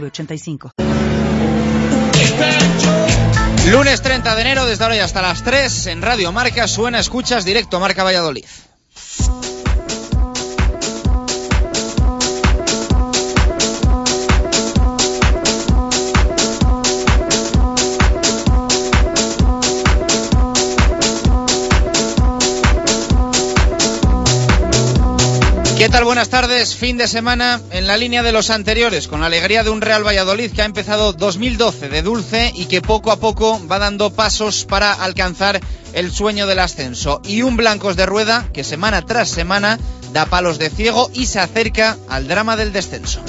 906985. Lunes 30 de enero, desde ahora y hasta las 3, en Radio Marca, suena Escuchas Directo Marca Valladolid. ¿Qué tal? Buenas tardes. Fin de semana en la línea de los anteriores, con la alegría de un Real Valladolid que ha empezado 2012 de dulce y que poco a poco va dando pasos para alcanzar el sueño del ascenso. Y un Blancos de Rueda que semana tras semana da palos de ciego y se acerca al drama del descenso.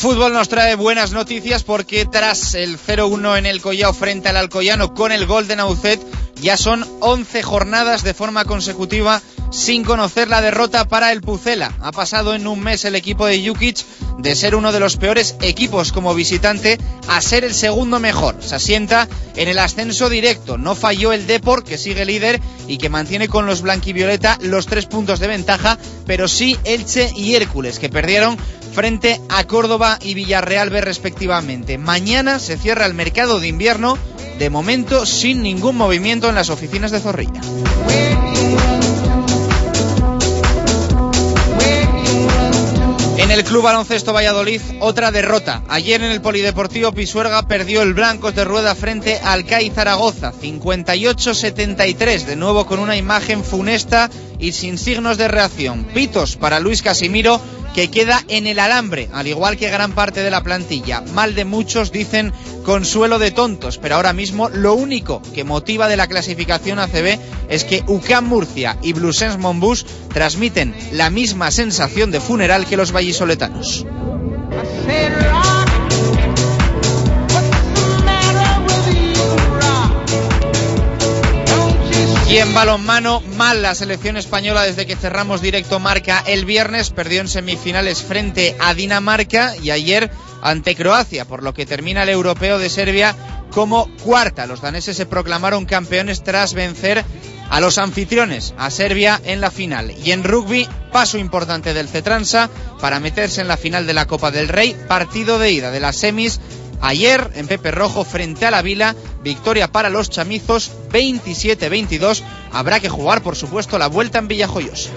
Fútbol nos trae buenas noticias porque tras el 0-1 en el Collao frente al Alcoyano con el gol de Naucet, ya son 11 jornadas de forma consecutiva sin conocer la derrota para el Pucela. Ha pasado en un mes el equipo de Jukic de ser uno de los peores equipos como visitante a ser el segundo mejor. Se asienta en el ascenso directo. No falló el Deport, que sigue líder y que mantiene con los blanquivioleta los tres puntos de ventaja, pero sí Elche y Hércules, que perdieron frente a Córdoba y Villarreal B respectivamente. Mañana se cierra el mercado de invierno, de momento sin ningún movimiento en las oficinas de Zorrilla. En el Club Baloncesto Valladolid, otra derrota. Ayer en el Polideportivo Pisuerga perdió el Blancos de Rueda frente al CAI Zaragoza, 58-73, de nuevo con una imagen funesta y sin signos de reacción. Pitos para Luis Casimiro, que queda en el alambre, al igual que gran parte de la plantilla. Mal de muchos dicen consuelo de tontos, pero ahora mismo lo único que motiva de la clasificación ACB es que UCAM Murcia y Blusens Monbus transmiten la misma sensación de funeral que los vallisoletanos. Y en balonmano, mal la selección española desde que cerramos directo marca el viernes. Perdió en semifinales frente a Dinamarca y ayer ante Croacia, por lo que termina el europeo de Serbia como cuarta. Los daneses se proclamaron campeones tras vencer a los anfitriones, a Serbia en la final. Y en rugby, paso importante del Cetransa para meterse en la final de la Copa del Rey, partido de ida de las semis Ayer en Pepe Rojo frente a la Vila, victoria para los chamizos 27-22. Habrá que jugar, por supuesto, la vuelta en Villajoyosa.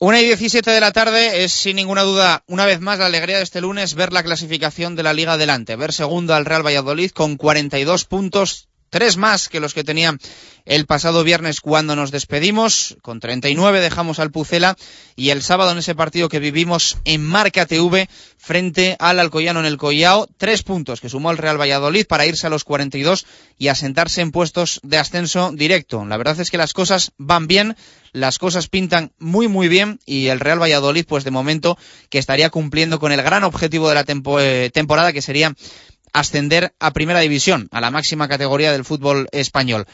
Una y diecisiete de la tarde es sin ninguna duda, una vez más, la alegría de este lunes ver la clasificación de la Liga adelante, ver segundo al Real Valladolid con 42 puntos, tres más que los que tenía el pasado viernes cuando nos despedimos. Con 39 dejamos al Pucela y el sábado en ese partido que vivimos en Marca TV frente al Alcoyano en el Collao, tres puntos que sumó el Real Valladolid para irse a los 42 y asentarse en puestos de ascenso directo. La verdad es que las cosas van bien las cosas pintan muy muy bien y el Real Valladolid pues de momento que estaría cumpliendo con el gran objetivo de la eh, temporada que sería ascender a primera división, a la máxima categoría del fútbol español.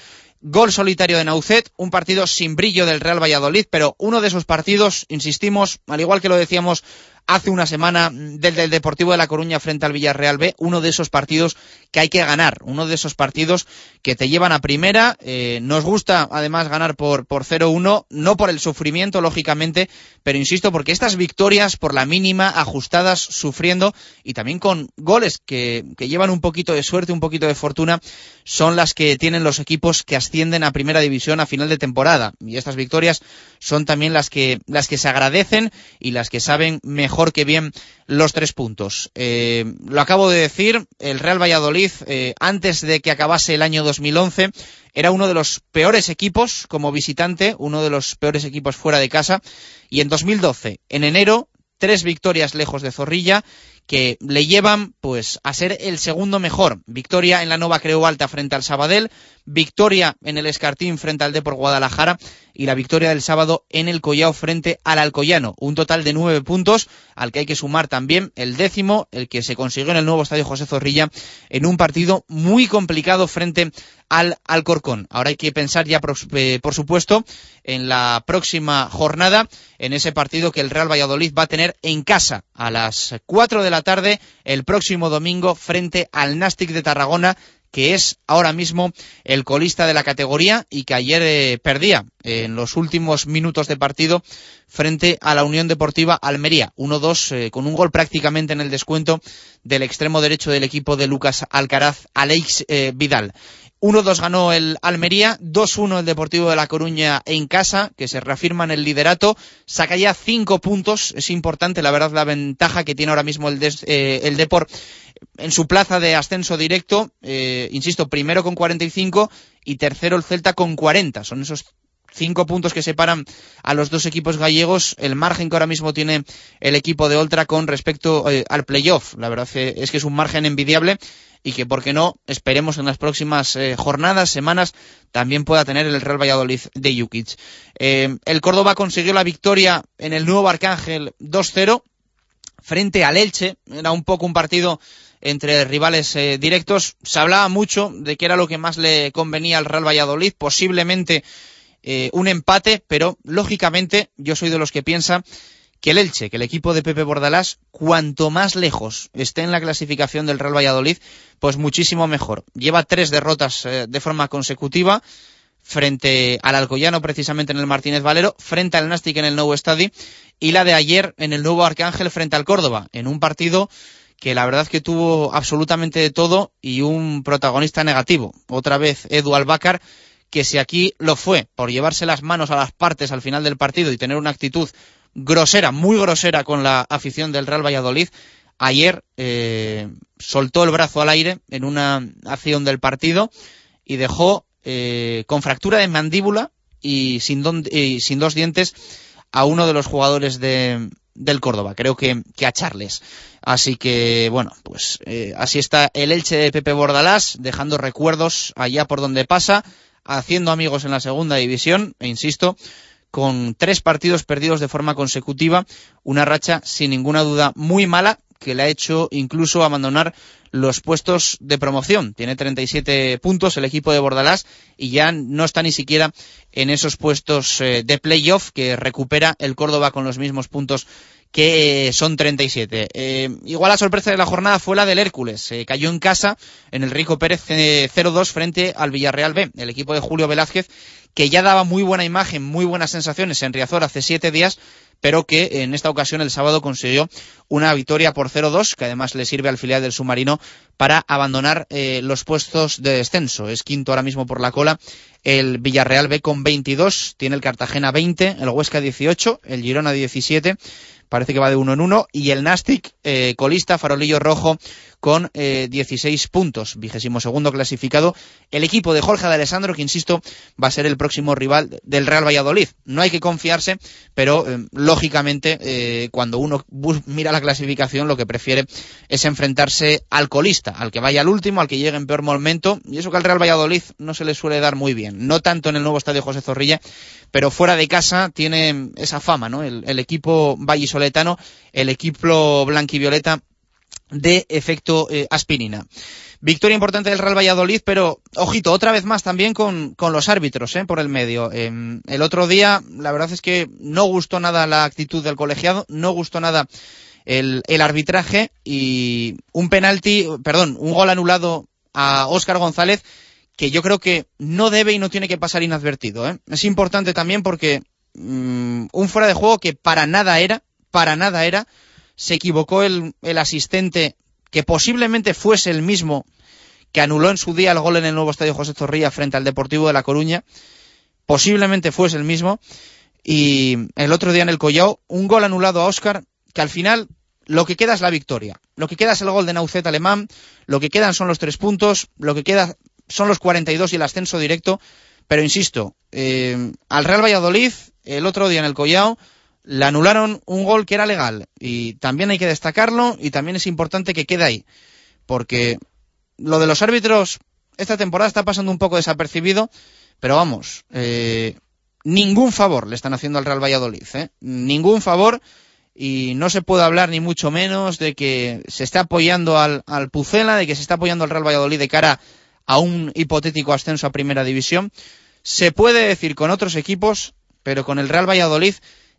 Gol solitario de Naucet, un partido sin brillo del Real Valladolid, pero uno de esos partidos, insistimos, al igual que lo decíamos hace una semana del, del Deportivo de La Coruña frente al Villarreal B, uno de esos partidos que hay que ganar, uno de esos partidos que te llevan a primera. Eh, nos gusta además ganar por, por 0-1, no por el sufrimiento, lógicamente, pero insisto, porque estas victorias por la mínima, ajustadas, sufriendo y también con goles que, que llevan un poquito de suerte, un poquito de fortuna, son las que tienen los equipos que ascienden a primera división a final de temporada. Y estas victorias son también las que, las que se agradecen y las que saben mejor que bien los tres puntos. Eh, lo acabo de decir, el Real Valladolid, eh, antes de que acabase el año 2011, era uno de los peores equipos como visitante, uno de los peores equipos fuera de casa, y en 2012, en enero, tres victorias lejos de Zorrilla que le llevan pues a ser el segundo mejor. Victoria en la Nova Creo Alta frente al Sabadell, victoria en el Escartín frente al Depor Guadalajara y la victoria del sábado en el Collao frente al Alcoyano. Un total de nueve puntos al que hay que sumar también el décimo, el que se consiguió en el nuevo estadio José Zorrilla en un partido muy complicado frente al Alcorcón. Ahora hay que pensar ya, por, eh, por supuesto, en la próxima jornada, en ese partido que el Real Valladolid va a tener en casa a las cuatro de la tarde el próximo domingo frente al Nastic de Tarragona que es ahora mismo el colista de la categoría y que ayer eh, perdía en los últimos minutos de partido frente a la Unión Deportiva Almería. 1-2 eh, con un gol prácticamente en el descuento del extremo derecho del equipo de Lucas Alcaraz, Alex eh, Vidal. 1-2 ganó el Almería, 2-1 el Deportivo de La Coruña en casa, que se reafirma en el liderato, saca ya 5 puntos, es importante la verdad la ventaja que tiene ahora mismo el, eh, el en su plaza de ascenso directo, eh, insisto, primero con 45 y tercero el Celta con 40, son esos cinco puntos que separan a los dos equipos gallegos, el margen que ahora mismo tiene el equipo de Oltra con respecto eh, al playoff. La verdad es que es un margen envidiable y que, por qué no, esperemos en las próximas eh, jornadas, semanas, también pueda tener el Real Valladolid de Jukic. Eh, el Córdoba consiguió la victoria en el nuevo Arcángel 2-0 frente al Elche. Era un poco un partido entre rivales eh, directos. Se hablaba mucho de que era lo que más le convenía al Real Valladolid, posiblemente un empate, pero lógicamente yo soy de los que piensa que el Elche, que el equipo de Pepe Bordalás, cuanto más lejos esté en la clasificación del Real Valladolid, pues muchísimo mejor. Lleva tres derrotas eh, de forma consecutiva frente al Alcoyano precisamente en el Martínez Valero, frente al Nastic en el nuevo estadio y la de ayer en el nuevo Arcángel frente al Córdoba, en un partido que la verdad que tuvo absolutamente de todo y un protagonista negativo. Otra vez Edu Albácar, que si aquí lo fue por llevarse las manos a las partes al final del partido y tener una actitud grosera, muy grosera con la afición del Real Valladolid. Ayer eh, soltó el brazo al aire en una acción del partido y dejó eh, con fractura de mandíbula y sin, sin, dos dientes a uno de los jugadores de, del Córdoba, creo que, a Charles. Así que, bueno, pues eh, así está el Elche de Pepe Bordalás, dejando recuerdos allá por donde pasa, haciendo amigos en la segunda división, e insisto, con tres partidos perdidos de forma consecutiva, una racha sin ninguna duda muy mala que le ha hecho incluso abandonar los puestos de promoción. Tiene 37 puntos el equipo de Bordalás y ya no está ni siquiera en esos puestos eh, de playoff que recupera el Córdoba con los mismos puntos que son 37. Eh, igual la sorpresa de la jornada fue la del Hércules. cayó en casa en el Rico Pérez 0-2 eh, frente al Villarreal B. El equipo de Julio Velázquez que ya daba muy buena imagen, muy buenas sensaciones en Riazor hace siete días, pero que en esta ocasión el sábado consiguió una victoria por 0-2, que además le sirve al filial del submarino para abandonar eh, los puestos de descenso. Es quinto ahora mismo por la cola el Villarreal B con 22, tiene el Cartagena 20, el Huesca 18, el Girona 17 parece que va de uno en uno, y el Nastic, eh, colista, farolillo rojo, con eh, 16 puntos, vigésimo segundo clasificado, el equipo de Jorge de Alessandro, que insisto, va a ser el próximo rival del Real Valladolid. No hay que confiarse, pero eh, lógicamente eh, cuando uno mira la clasificación lo que prefiere es enfrentarse al colista, al que vaya al último, al que llegue en peor momento, y eso que al Real Valladolid no se le suele dar muy bien, no tanto en el nuevo estadio José Zorrilla, pero fuera de casa tiene esa fama, ¿no? El, el equipo vallisoletano, el equipo blanquivioleta de efecto eh, aspirina. Victoria importante del Real Valladolid, pero ojito, otra vez más también con, con los árbitros ¿eh? por el medio. Em, el otro día, la verdad es que no gustó nada la actitud del colegiado, no gustó nada el, el arbitraje y un penalti, perdón, un gol anulado a Óscar González que yo creo que no debe y no tiene que pasar inadvertido. ¿eh? Es importante también porque mmm, un fuera de juego que para nada era, para nada era, se equivocó el, asistente que posiblemente fuese el mismo que anuló en su día el gol en el nuevo estadio José Zorrilla frente al Deportivo de La Coruña, posiblemente fuese el mismo, y el otro día en el Collao, un gol anulado a Óscar, que al final lo que queda es la victoria, lo que queda es el gol de Naucet alemán, lo que quedan son los tres puntos, lo que queda son los 42 y el ascenso directo, pero insisto, eh, al Real Valladolid, el otro día en el Collao, le anularon un gol que era legal y también hay que destacarlo y también es importante que quede ahí, porque lo de los árbitros esta temporada está pasando un poco desapercibido, pero vamos, eh, ningún favor le están haciendo al Real Valladolid, ¿eh? ningún favor y no se puede hablar ni mucho menos de que se está apoyando al, al Pucela, de que se está apoyando al Real Valladolid de cara a un hipotético ascenso a primera división. Se puede decir con otros equipos, pero con el Real Valladolid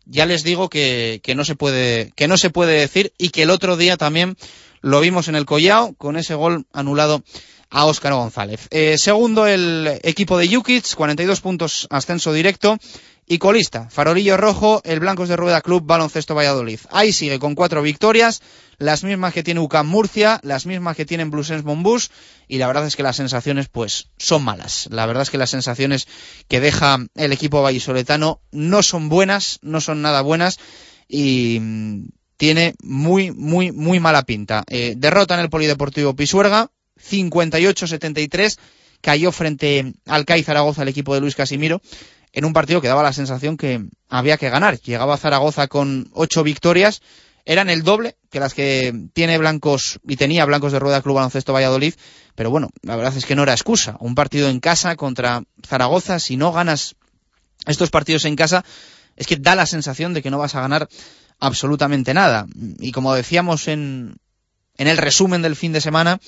ya les digo que, que, no se puede, que no se puede decir y que el otro día también lo vimos en el Collao con ese gol anulado a Óscar González. Eh, segundo el equipo de Jukic, 42 puntos ascenso directo. Y colista, Farolillo Rojo, el Blancos de Rueda Club Baloncesto Valladolid. Ahí sigue con cuatro victorias, las mismas que tiene UCAM Murcia, las mismas que tienen Blusens Monbus, y la verdad es que las sensaciones pues son malas. La verdad es que las sensaciones que deja el equipo vallisoletano no son buenas, no son nada buenas, y mm, tiene muy, muy, muy mala pinta. Eh, derrota en el Polideportivo Pisuerga, 58-73, cayó frente al CAI Zaragoza el equipo de Luis Casimiro, en un partido que daba la sensación que había que ganar. Llegaba Zaragoza con ocho victorias, eran el doble que las que tiene Blancos y tenía Blancos de Rueda Club Baloncesto Valladolid, pero bueno, la verdad es que no era excusa. Un partido en casa contra Zaragoza, si no ganas estos partidos en casa, es que da la sensación de que no vas a ganar absolutamente nada. Y como decíamos en, en el resumen del fin de semana,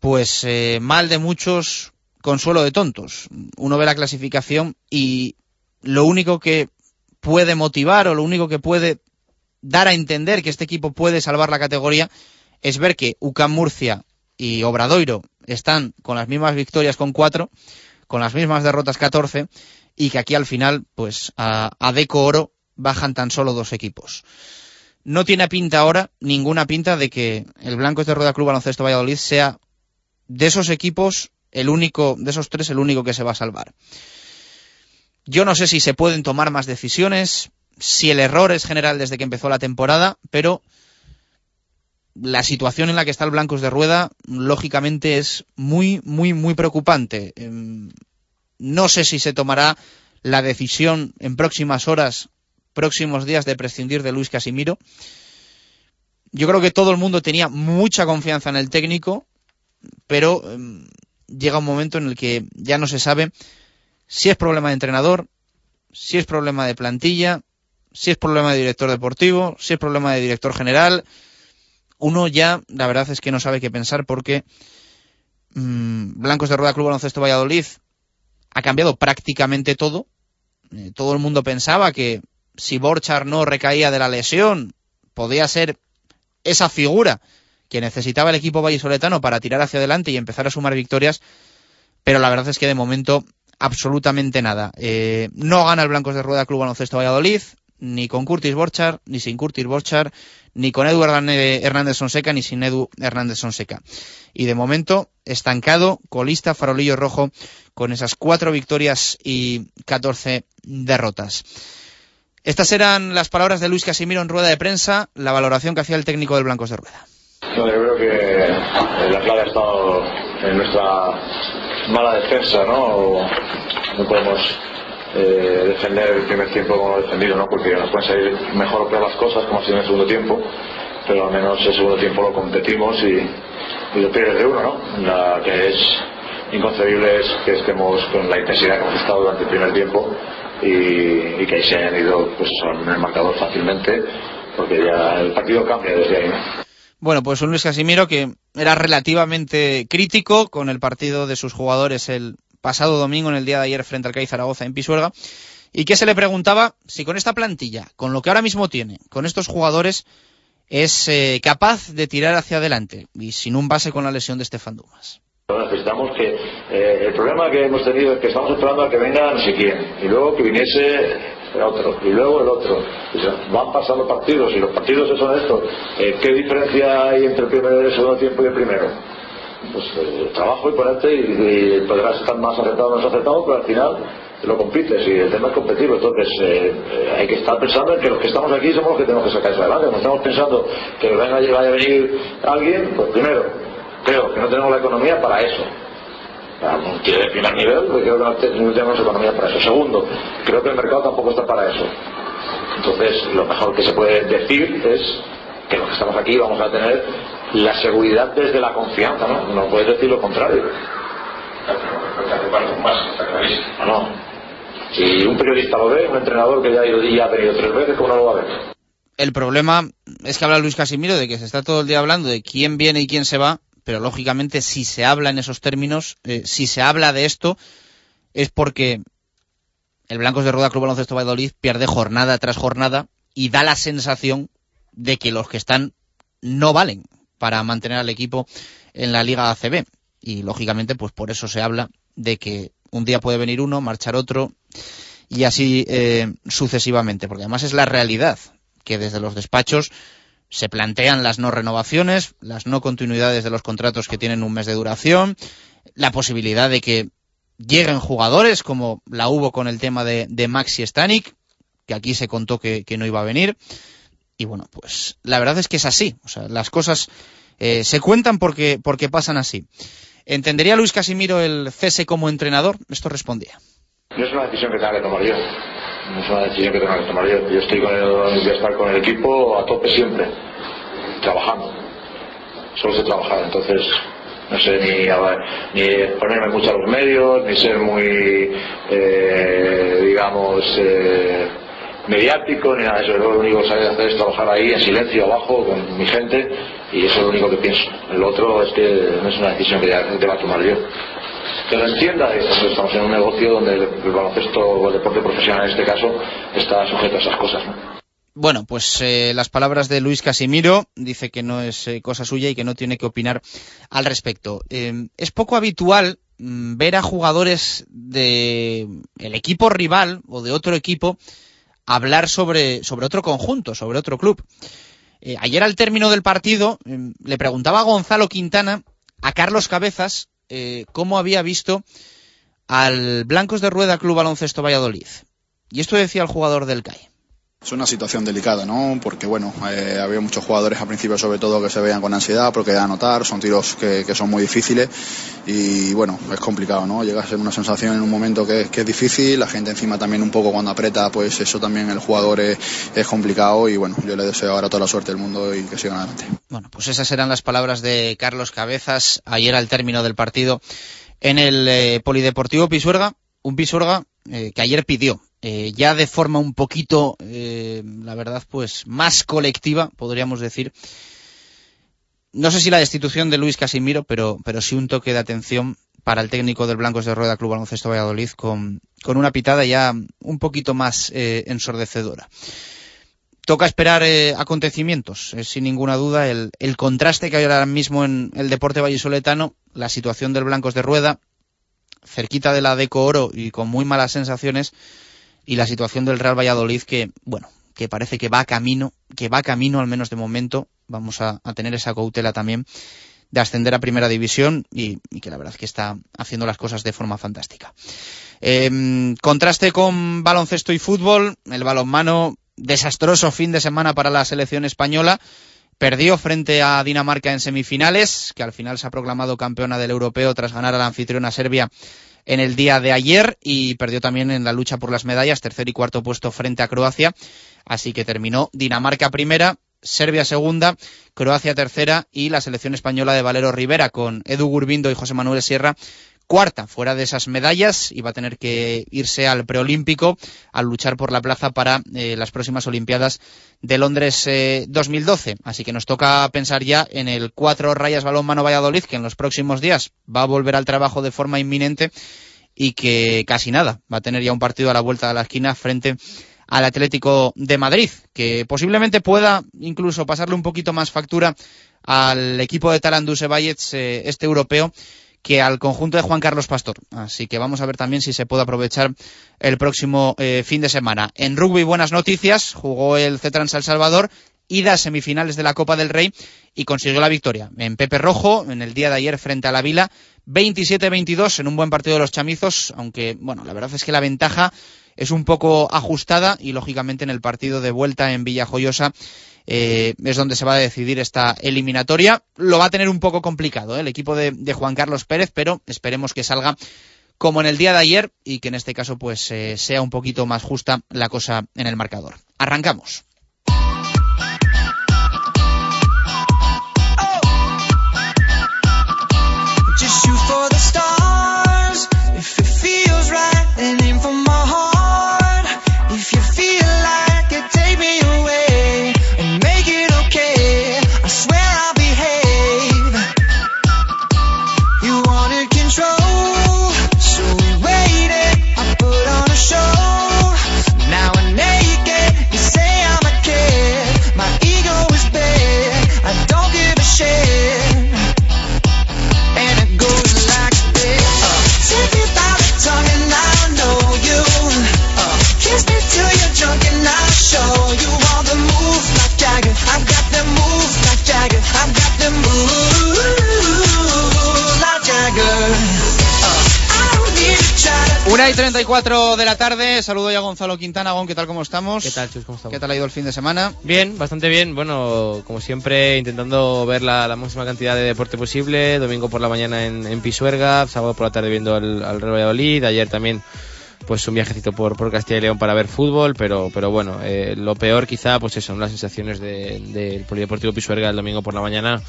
pues eh, mal de muchos, consuelo de tontos. Uno ve la clasificación y lo único que puede motivar o lo único que puede dar a entender que este equipo puede salvar la categoría es ver que UCAM Murcia y Obradoiro están con las mismas victorias con cuatro, con las mismas derrotas 14 y que aquí al final, pues a, Deco Oro bajan tan solo dos equipos. No tiene pinta ahora, ninguna pinta de que el Blancos de Rueda Club Baloncesto Valladolid sea de esos equipos el único, de esos tres, el único que se va a salvar. Yo no sé si se pueden tomar más decisiones, si el error es general desde que empezó la temporada, pero la situación en la que está el Blancos de Rueda, lógicamente, es muy, muy, muy preocupante. Em, no sé si se tomará la decisión en próximas horas, próximos días, de prescindir de Luis Casimiro. Yo creo que todo el mundo tenía mucha confianza en el técnico, pero um, llega un momento en el que ya no se sabe si es problema de entrenador, si es problema de plantilla, si es problema de director deportivo, si es problema de director general. Uno ya, la verdad es que no sabe qué pensar porque mmm, Blancos de Rueda Club Baloncesto Valladolid ha cambiado prácticamente todo. Eh, todo el mundo pensaba que si Borchar no recaía de la lesión, podía ser esa figura que necesitaba el equipo vallisoletano para tirar hacia adelante y empezar a sumar victorias, pero la verdad es que de momento absolutamente nada. Eh, no gana el Blancos de Rueda Club Baloncesto Valladolid, ni con Curtis Borchar, ni sin Curtis Borchar, ni con Edu Hernández Sonseca, ni sin Edu Hernández Sonseca. Y de momento, estancado, colista, farolillo rojo, con esas cuatro victorias y catorce derrotas. Estas eran las palabras de Luis Casimiro en rueda de prensa, la valoración que hacía el técnico del Blancos de Rueda. Yo creo que la clave ha estado en nuestra mala defensa, ¿no? No podemos eh, defender el primer tiempo como defendido, ¿no? Porque nos pueden salir mejor o las cosas, como ha sido en el segundo tiempo, pero al menos el segundo tiempo lo competimos y, y lo pierdes de uno, ¿no? Que es inconcebible es que estemos con la intensidad que hemos estado durante el primer tiempo y, que ahí se hayan ido pues, en el marcador fácilmente, porque ya el partido cambia desde ahí, ¿no? Bueno, pues un Luis Casimiro que era relativamente crítico con el partido de sus jugadores el pasado domingo en el día de ayer frente al CAI Zaragoza en Pisuerga y que se le preguntaba si con esta plantilla, con lo que ahora mismo tiene, con estos jugadores, es eh, capaz de tirar hacia adelante y sin un base con la lesión de Estefan Dumas. Necesitamos que eh, el problema que hemos tenido es que estamos esperando a que venga no sé quién y luego que viniese el otro y luego el otro. van pasando partidos y los partidos son estos. Eh, ¿Qué diferencia hay entre el primer y el segundo tiempo y el primero? Pues eh, trabajo y ponerte y, podrás estar más acertado o menos acertado, pero al final lo compites y el tema es competitivo. Entonces hay que estar pensando en que los que estamos aquí somos los que tenemos que sacar eso adelante. No estamos pensando que venga, vaya a venir alguien, pues primero creo que no tenemos la economía para eso. De primer nivel, porque creo que no tenemos economía para eso. Segundo, creo que el mercado tampoco está para eso. Entonces, lo mejor que se puede decir es que los que estamos aquí vamos a tener la seguridad desde la confianza, ¿no? No puedes decir lo contrario. No. Si un periodista lo ve, un entrenador que ya ha ido y ha venido tres veces, ¿cómo no lo va a ver? El problema es que habla Luis Casimiro de que se está todo el día hablando de quién viene y quién se va, pero lógicamente si se habla en esos términos, eh, si se habla de esto, es porque el Blancos de Rueda Club Baloncesto Valladolid pierde jornada tras jornada y da la sensación de que los que están no valen para mantener al equipo en la Liga ACB. Y lógicamente, pues por eso se habla de que un día puede venir uno, marchar otro y así eh, sucesivamente, porque además es la realidad que desde los despachos se plantean las no renovaciones, las no continuidades de los contratos que tienen un mes de duración, la posibilidad de que lleguen jugadores, como la hubo con el tema de, Maxi Stanik, que aquí se contó que, no iba a venir. Y bueno, pues la verdad es que es así. O sea, las cosas eh, se cuentan porque, porque pasan así. ¿Entendería Luis Casimiro el cese como entrenador? Esto respondía. No es una decisión que tenga que tomar yo no es una decisión que tenga que tomar yo. Yo estoy con el, voy a estar con el equipo a tope siempre, trabajando. Solo sé trabajar, entonces no sé ni, ni ponerme mucho a los medios, ni ser muy, eh, digamos, eh, mediático, ni nada de eso. Lo único que sabía hacer es trabajar ahí en silencio, abajo, con mi gente, y eso es lo único que pienso. El otro es que no es una decisión que te va a tomar yo que lo entienda. estamos en un negocio donde el, baloncesto o el deporte profesional en este caso está sujeto a esas cosas. Bueno, pues eh, las palabras de Luis Casimiro, dice que no es eh, cosa suya y que no tiene que opinar al respecto. Eh, es poco habitual mm, ver a jugadores del el equipo rival o de otro equipo hablar sobre, sobre otro conjunto, sobre otro club. ayer al término del partido le preguntaba a Gonzalo Quintana a Carlos Cabezas eh, cómo había visto al Blancos de Rueda Club Baloncesto Valladolid. Y esto decía el jugador del CAI. Es una situación delicada, ¿no? Porque, bueno, eh, había muchos jugadores al principio, sobre todo, que se veían con ansiedad porque de anotar, son tiros que, son muy difíciles y, bueno, es complicado, ¿no? Llega a ser una sensación en un momento que, es difícil, la gente encima también un poco cuando aprieta, pues eso también el jugador es, complicado y, bueno, yo le deseo ahora toda la suerte del mundo y que sigan adelante. Bueno, pues esas eran las palabras de Carlos Cabezas ayer al término del partido en el eh, Polideportivo Pisuerga, un Pisuerga eh, que ayer pidió eh, ya de forma un poquito, eh, la verdad, pues más colectiva, podríamos decir. No sé si la destitución de Luis Casimiro, pero, pero sí un toque de atención para el técnico del Blancos de Rueda Club Baloncesto Valladolid con, con una pitada ya un poquito más eh, ensordecedora. Toca esperar acontecimientos, sin ninguna duda, el, el contraste que hay ahora mismo en el deporte vallisoletano, la situación del Blancos de Rueda, cerquita de la Deco Oro y con muy malas sensaciones, y la situación del Real Valladolid que, bueno, que parece que va camino, que va camino al menos de momento, vamos a, tener esa cautela también de ascender a primera división y, que la verdad es que está haciendo las cosas de forma fantástica. Em, contraste con baloncesto y fútbol, el balonmano, desastroso fin de semana para la selección española, perdió frente a Dinamarca en semifinales, que al final se ha proclamado campeona del europeo tras ganar a la anfitriona Serbia en el día de ayer y perdió también en la lucha por las medallas, tercer y cuarto puesto frente a Croacia. Así que terminó Dinamarca primera, Serbia segunda, Croacia tercera y la selección española de Valero Rivera con Edu Gurbindo y José Manuel Sierra cuarta fuera de esas medallas y va a tener que irse al preolímpico a luchar por la plaza para eh, las próximas Olimpiadas de Londres 2012. Eh, Así que nos toca pensar ya en el cuatro rayas balón mano Valladolid, que en los próximos días va a volver al trabajo de forma inminente y que casi nada va a tener ya un partido a la vuelta de la esquina frente al Atlético de Madrid, que posiblemente pueda incluso pasarle un poquito más factura al equipo de Talandus Bayets, eh, este europeo, que al conjunto de Juan Carlos Pastor. Así que vamos a ver también si se puede aprovechar el próximo eh, fin de semana. En rugby, buenas noticias. Jugó el Cetrans El Salvador, ida a semifinales de la Copa del Rey y consiguió la victoria. En Pepe Rojo, en el día de ayer frente a la Vila, 27-22 en un buen partido de los chamizos, aunque, bueno, la verdad es que la ventaja es un poco ajustada y lógicamente en el partido de vuelta en Villajoyosa eh, es donde se va a decidir esta eliminatoria. Lo va a tener un poco complicado eh, el equipo de, Juan Carlos Pérez, pero esperemos que salga como en el día de ayer y que en este caso pues eh, sea un poquito más justa la cosa en el marcador. Arrancamos. 3.34 de la tarde, saludo ya a Gonzalo Quintana. Gon, ¿qué tal, cómo estamos? ¿Qué tal, Chus, cómo estamos? ¿Qué tal ha ido el fin de semana? Bien, bastante bien. Bueno, como siempre, intentando ver la, la máxima cantidad de deporte posible. Domingo por la mañana en, en Pisuerga, sábado por la tarde viendo al, al Real Valladolid, ayer también pues un viajecito por, por Castilla y León para ver fútbol, pero, pero bueno, eh, lo peor quizá pues eso, son las sensaciones del de, de Polideportivo Pisuerga el domingo por la mañana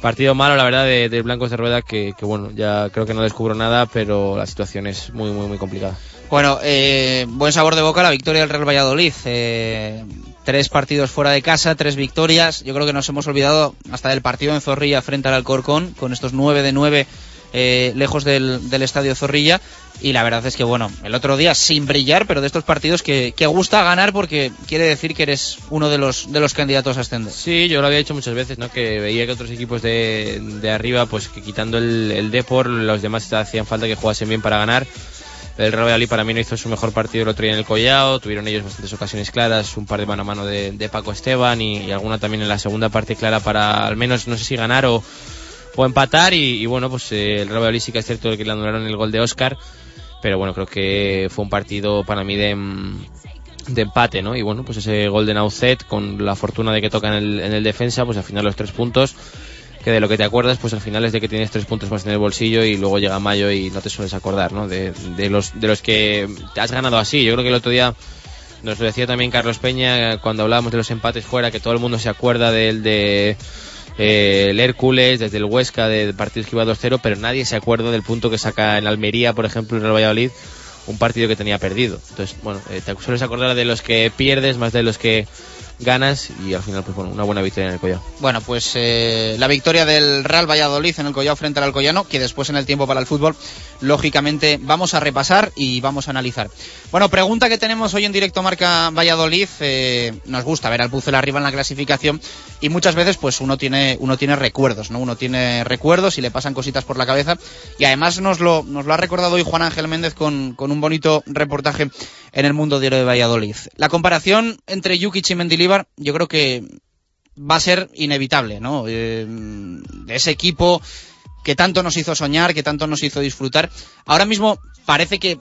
Partido malo, la verdad, de, de Blancos de Rueda, que, que, bueno, ya creo que no descubro nada, pero la situación es muy, muy, muy complicada. Bueno, eh, buen sabor de boca la victoria del Real Valladolid. Eh, tres partidos fuera de casa, tres victorias. Yo creo que nos hemos olvidado hasta del partido en Zorrilla frente al Alcorcón, con estos nueve de nueve eh, lejos del, estadio Zorrilla. Y la verdad es que, bueno, el otro día sin brillar, pero de estos partidos que, que, gusta ganar porque quiere decir que eres uno de los, candidatos a ascender. Sí, yo lo había dicho muchas veces, ¿no? Que veía que otros equipos de, arriba, pues que quitando el, el los demás hacían falta que jugasen bien para ganar. El Real Valladolid para mí no hizo su mejor partido el otro día en el Collao, tuvieron ellos bastantes ocasiones claras, un par de mano a mano de, de Paco Esteban y, y, alguna también en la segunda parte clara para al menos, no sé si ganar o, empatar y, bueno, pues eh, el Real Valladolid sí que es cierto que le anularon el gol de Oscar, pero bueno, creo que fue un partido para mí de, empate, ¿no? Y bueno, pues ese gol de Naucet con la fortuna de que toca en el, en el defensa, pues al final los tres puntos que de lo que te acuerdas, pues al final es de que tienes tres puntos más en el bolsillo y luego llega mayo y no te sueles acordar, ¿no? De, de los, de los que has ganado así. Yo creo que el otro día nos lo decía también Carlos Peña cuando hablábamos de los empates fuera, que todo el mundo se acuerda del de eh, el Hércules, desde el Huesca, de partidos que iba 2-0, pero nadie se acuerda del punto que saca en Almería, por ejemplo, en el Valladolid, un partido que tenía perdido. Entonces, bueno, eh, te sueles acordar de los que pierdes más de los que ganas y al final pues bueno, una buena victoria en el Collao. Bueno, pues eh, la victoria del Real Valladolid en el Collao frente al Alcoyano, que después en el tiempo para el fútbol, lógicamente vamos a repasar y vamos a analizar. Bueno, pregunta que tenemos hoy en directo Marca Valladolid, eh, nos gusta ver al Puzzle arriba en la clasificación y muchas veces pues uno tiene, uno tiene recuerdos, ¿no? Uno tiene recuerdos y le pasan cositas por la cabeza y además nos lo, nos lo ha recordado hoy Juan Ángel Méndez con, con un bonito reportaje en el Mundo Diario de Valladolid. La comparación entre Jukic y Mendilibar yo creo que va a ser inevitable, ¿no? Eh, de ese equipo que tanto nos hizo soñar, que tanto nos hizo disfrutar. Ahora mismo parece que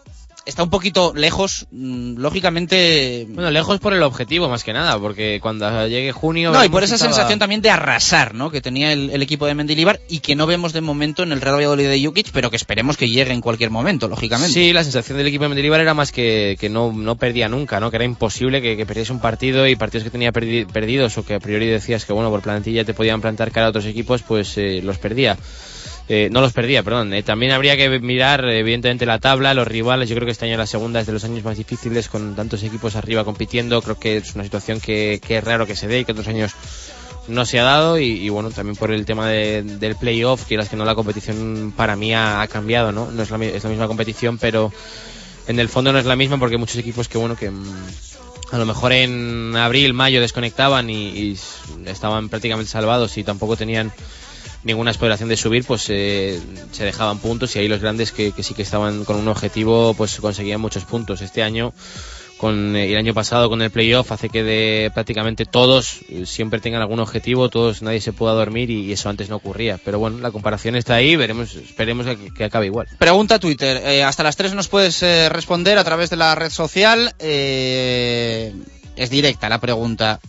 está un poquito lejos, mm, lógicamente. Bueno, lejos por el objetivo más que nada, porque cuando llegue junio. No, y por esa sensación también de arrasar, ¿no? Que tenía el, equipo de Mendilibar y que no vemos de momento en el Real Valladolid de Jukic, pero que esperemos que llegue en cualquier momento, lógicamente. Sí, la sensación del equipo de Mendilibar era más que, que no, no perdía nunca, ¿no? Que era imposible que, que perdiese un partido y partidos que tenía perdidos o que a priori decías que, bueno, por plantilla te podían plantar cara a otros equipos, pues eh, los perdía. Eh, no los perdía, perdón. Eh, también habría que mirar, evidentemente, la tabla, los rivales. Yo creo que este año la segunda es de los años más difíciles con tantos equipos arriba compitiendo. Creo que es una situación que, es raro que se dé y que otros años no se ha dado. Y, bueno, también por el tema del playoff, que que no la competición para mí ha, cambiado, ¿no? No es la, misma competición, pero en el fondo no es la misma porque hay muchos equipos que, bueno, que a lo mejor en abril, mayo desconectaban y, estaban prácticamente salvados y tampoco tenían ninguna exploración de subir, pues eh, se dejaban puntos y ahí los grandes que, que, sí que estaban con un objetivo, pues conseguían muchos puntos. Este año con eh, el año pasado con el playoff hace que de prácticamente todos eh, siempre tengan algún objetivo, todos nadie se pueda dormir y, eso antes no ocurría. Pero bueno, la comparación está ahí, veremos, esperemos que, acabe igual. Pregunta Twitter, eh, hasta las 3 nos puedes responder a través de la red social. es directa la pregunta.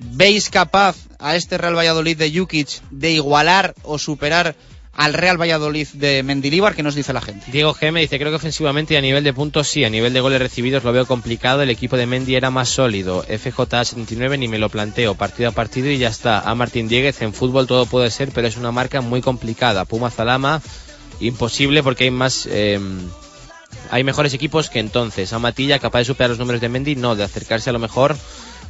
¿Veis capaz a este Real Valladolid de Jukic de igualar o superar al Real Valladolid de Mendilíbar, ¿qué nos dice la gente? Diego G me dice, creo que ofensivamente y a nivel de puntos sí, a nivel de goles recibidos lo veo complicado, el equipo de Mendy era más sólido, FJ79 ni me lo planteo, partido a partido y ya está. A Martín Dieguez, en fútbol todo puede ser, pero es una marca muy complicada. Puma Zalama, imposible porque hay más... Em, hay mejores equipos que entonces. A Matilla, capaz de superar los números de Mendy, no, de acercarse a lo mejor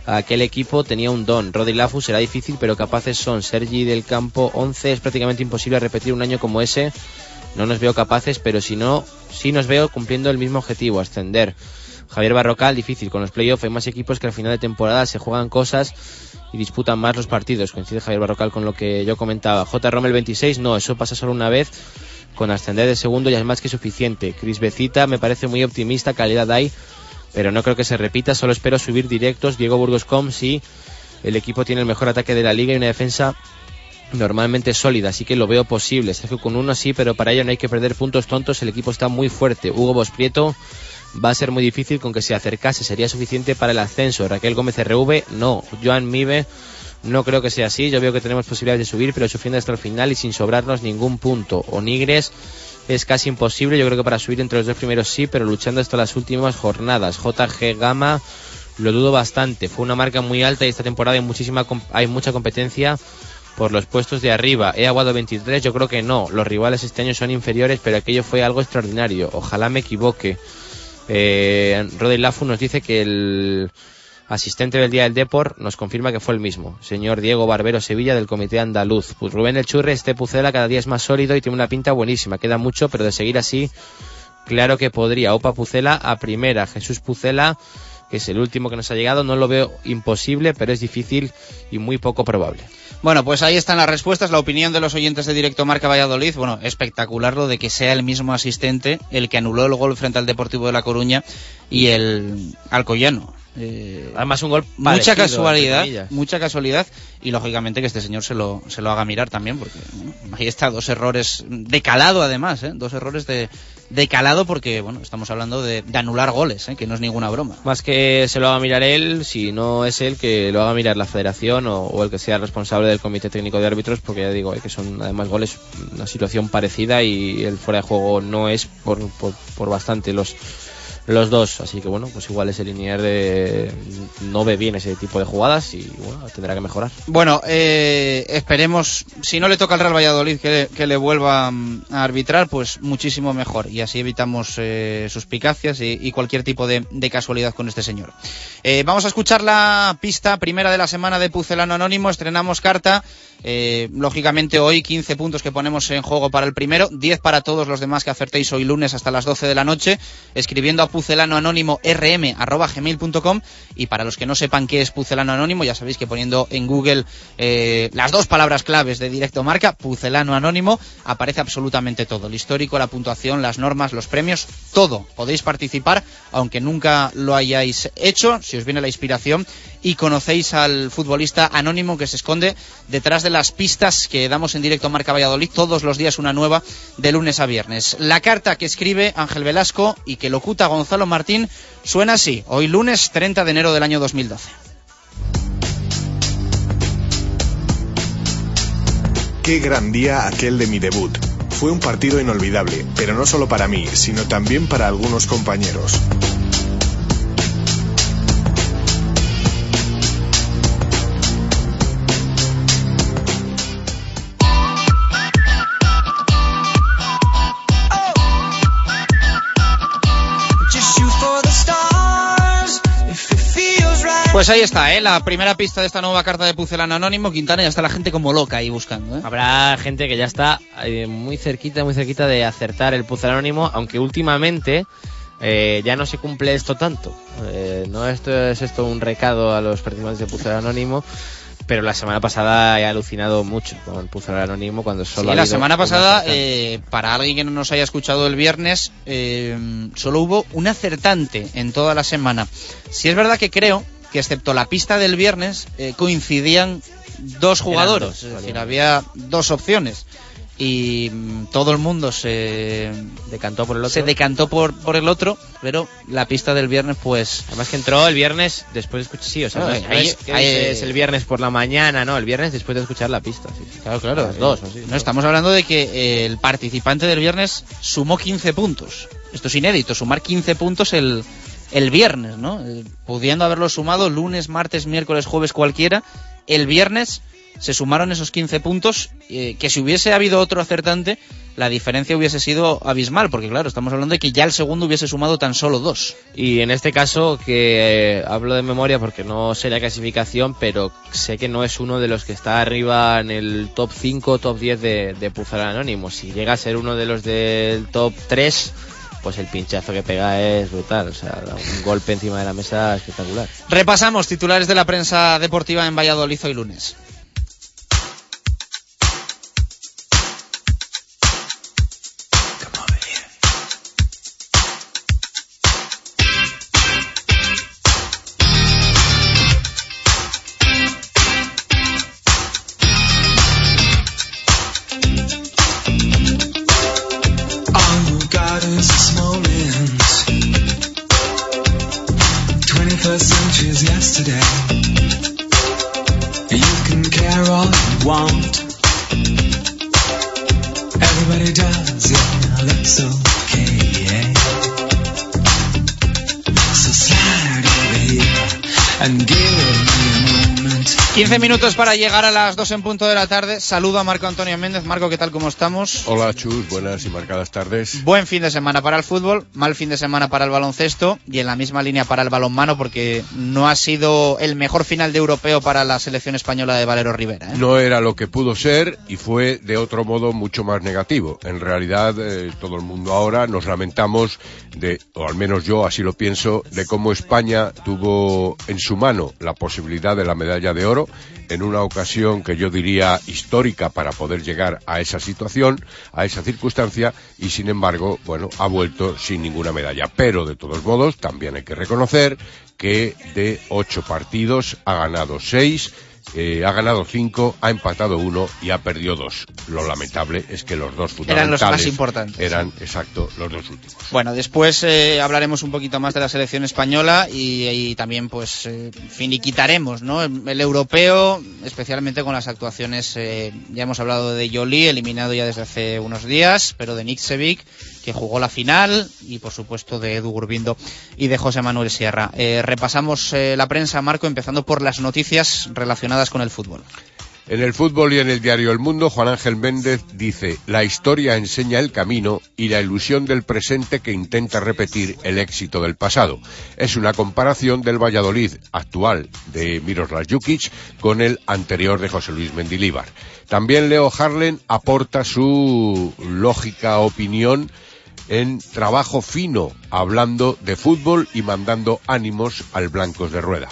aquel equipo tenía un don. Rodi Lafu será difícil, pero capaces son. Sergi del Campo 11 es prácticamente imposible repetir un año como ese. No nos veo capaces, pero si no, sí nos veo cumpliendo el mismo objetivo, ascender. Javier Barrocal, difícil. Con los playoffs hay más equipos que al final de temporada se juegan cosas y disputan más los partidos. Coincide Javier Barrocal con lo que yo comentaba. J. Rommel 26, no, eso pasa solo una vez. Con ascender de segundo ya es más que suficiente. Cris Becita me parece muy optimista, calidad hay pero no creo que se repita. Solo espero subir directos. Diego Burgos.com si el equipo tiene el mejor ataque de la liga y una defensa normalmente sólida, así que lo veo posible. Sergio con uno sí, pero para ello no hay que perder puntos tontos. El equipo está muy fuerte. Hugo Bosprieto va a ser muy difícil con que se acercase. Sería suficiente para el ascenso. Raquel Gómez RV, no. Joan Mive, no creo que sea así. Yo veo que tenemos posibilidades de subir, pero sufriendo hasta el final y sin sobrarnos ningún punto. O Nigres es casi imposible. Yo creo que para subir entre los dos primeros sí, pero luchando hasta las últimas jornadas. JG Gama lo dudo bastante. Fue una marca muy alta y esta temporada hay, muchísima, hay mucha competencia por los puestos de arriba. He aguado 23, yo creo que no. Los rivales este año son inferiores, pero aquello fue algo extraordinario. Ojalá me equivoque. Eh, Lafu nos dice que el asistente del Día del Deport, nos confirma que fue el mismo, señor Diego Barbero Sevilla del Comité Andaluz. Pues Rubén El Churre, este Pucela cada día es más sólido y tiene una pinta buenísima, queda mucho, pero de seguir así, claro que podría. Opa Pucela a primera, Jesús Pucela, que es el último que nos ha llegado, no lo veo imposible, pero es difícil y muy poco probable. Bueno, pues ahí están las respuestas, la opinión de los oyentes de Directo Marca Valladolid. Bueno, espectacular lo de que sea el mismo asistente el que anuló el gol frente al Deportivo de La Coruña y el Alcoyano. Eh, Además un gol mucha casualidad, mucha casualidad y lógicamente que este señor se lo, se lo haga mirar también porque ahí está dos errores de calado además, ¿eh? dos errores de, de calado porque bueno estamos hablando de, anular goles, ¿eh? que no es ninguna broma. Más que se lo haga mirar él, si no es él que lo haga mirar la Federación o, el que sea responsable del Comité Técnico de Árbitros porque ya digo que son además goles una situación parecida y el fuera de juego no es por, por, por bastante los los dos. Así que bueno, pues igual ese linear de no ve bien ese tipo de jugadas y bueno, tendrá que mejorar. Bueno, eh, esperemos, si no le toca al Real Valladolid que, le vuelva mm, a arbitrar, pues muchísimo mejor. Y así evitamos eh, suspicacias y, cualquier tipo de, casualidad con este señor. Eh, vamos a escuchar la pista primera de la semana de Pucelano Anónimo. Estrenamos carta. Eh, lógicamente hoy 15 puntos que ponemos en juego para el primero, 10 para todos los demás que acertéis hoy lunes hasta las 12 de la noche, escribiendo a pucelano anónimo rm gmail.com y para los que no sepan qué es pucelano anónimo, ya sabéis que poniendo en Google eh, las dos palabras claves de directo marca, pucelano anónimo, aparece absolutamente todo, el histórico, la puntuación, las normas, los premios, todo. Podéis participar, aunque nunca lo hayáis hecho, si os viene la inspiración y conocéis al futbolista anónimo que se esconde detrás de las pistas que damos en directo a Marca Valladolid todos los días una nueva de lunes a viernes. La carta que escribe Ángel Velasco y que locuta Gonzalo Martín suena así, hoy lunes 30 de enero del año 2012. Qué gran día aquel de mi debut. Fue un partido inolvidable, pero no solo para mí, sino también para algunos compañeros. Pues ahí está, ¿eh? la primera pista de esta nueva carta de Pucelano Anónimo. Quintana ya está la gente como loca ahí buscando. ¿eh? Habrá gente que ya está eh, muy cerquita, muy cerquita de acertar el Pucelano Anónimo, aunque últimamente eh, ya no se cumple esto tanto. No esto es esto un recado a los participantes de Puzzle Anónimo, pero la semana pasada he alucinado mucho con Puzzle Anónimo cuando solo Sí, la semana pasada, eh, para alguien que no nos haya escuchado el viernes, eh, solo hubo un acertante en toda la semana. Si es verdad que creo que excepto la pista del viernes eh, coincidían dos jugadores, dos, es vale. decir, había dos opciones y mm, todo el mundo se decantó por el otro. se decantó por, por el otro, pero la pista del viernes pues Además que entró el viernes después de escuchar, sí, o sea, No, no, es- no ahí- es que ahí- es el viernes por la mañana, no, el viernes después de escuchar la pista. sí, sí. Claro, claro. Las dos, así, no, dos. estamos hablando de que eh, el participante del viernes sumó 15 puntos. Esto es inédito, sumar 15 puntos el, el viernes, ¿no? Eh, pudiendo haberlo sumado lunes, martes, miércoles, jueves, cualquiera. El viernes se sumaron esos 15 puntos, eh, que si hubiese habido otro acertante, la diferencia hubiese sido abismal, porque claro, estamos hablando de que ya el segundo hubiese sumado tan solo dos. Y en este caso, que eh, hablo de memoria porque no sé la clasificación, pero sé que no es uno de los que está arriba en el top 5, top 10 de, de Puzzle Anónimo. Si llega a ser uno de los del top 3, pues el pinchazo que pega es brutal. O sea, un golpe encima de la mesa espectacular. Repasamos titulares de la prensa deportiva en Valladolid hoy lunes. 15 minutos para llegar a las 2 en punto de la tarde. Saludo a Marco Antonio Méndez. Marco, ¿qué tal? ¿Cómo estamos? Hola Chus, buenas y marcadas tardes. Buen fin de semana para el fútbol, mal fin de semana para el baloncesto y en la misma línea para el balonmano porque no ha sido el mejor final de europeo para la selección española de Valero Rivera. ¿eh? No era lo que pudo ser y fue de otro modo mucho más negativo. En realidad eh, todo el mundo ahora nos lamentamos de, o al menos yo así lo pienso, de cómo España tuvo en su mano la posibilidad de la medalla de oro en una ocasión que yo diría histórica para poder llegar a esa situación, a esa circunstancia y sin embargo, bueno, ha vuelto sin ninguna medalla. Pero de todos modos también hay que reconocer que de ocho partidos ha ganado seis, eh, ha ganado cinco, ha empatado uno y ha perdido dos. Lo lamentable es que los dos fundamentales Eran los más importantes. Eran, exacto, los dos últimos. Bueno, después eh, hablaremos un poquito más de la selección española y, y también pues eh, finiquitaremos ¿no? el europeo, especialmente con las actuaciones, eh, ya hemos hablado de Jolie, eliminado ya desde hace unos días, pero de Niksevic, que jugó la final, y por supuesto de Edu Gurbindo y de José Manuel Sierra. Eh, repasamos eh, la prensa, Marco, empezando por las noticias relacionadas con el fútbol. En el fútbol y en el diario El Mundo, Juan Ángel Méndez dice, la historia enseña el camino y la ilusión del presente que intenta repetir el éxito del pasado. Es una comparación del Valladolid actual de Miroslav Jukic con el anterior de José Luis Mendilíbar. También Leo Harlen aporta su lógica opinión en trabajo fino, hablando de fútbol y mandando ánimos al Blancos de Rueda.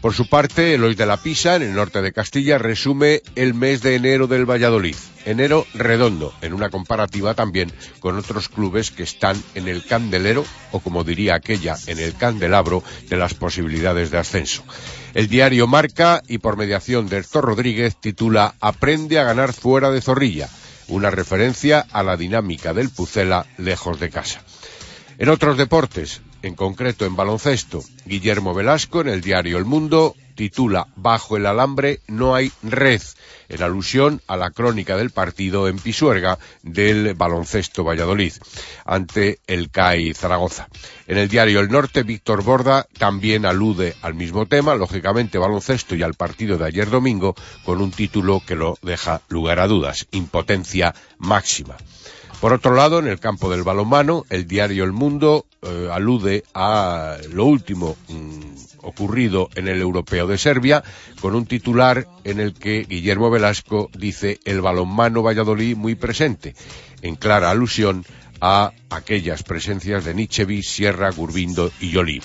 Por su parte, Eloy de la Pisa, en el norte de Castilla, resume el mes de enero del Valladolid. Enero redondo, en una comparativa también con otros clubes que están en el candelero, o como diría aquella, en el candelabro de las posibilidades de ascenso. El diario Marca, y por mediación de Héctor Rodríguez, titula Aprende a ganar fuera de Zorrilla, una referencia a la dinámica del Pucela lejos de casa. En otros deportes, en concreto en baloncesto, Guillermo Velasco en el diario El Mundo titula Bajo el alambre no hay red, en alusión a la crónica del partido en Pisuerga del baloncesto Valladolid ante el CAI Zaragoza. En el diario El Norte, Víctor Borda también alude al mismo tema, lógicamente baloncesto y al partido de ayer domingo, con un título que lo deja lugar a dudas, impotencia máxima. Por otro lado, en el campo del balonmano, el diario El Mundo eh, alude a lo último mm, ocurrido en el Europeo de Serbia, con un titular en el que Guillermo Velasco dice el balonmano Valladolid muy presente, en clara alusión a aquellas presencias de Nichevi, Sierra, Gurbindo y Yoli.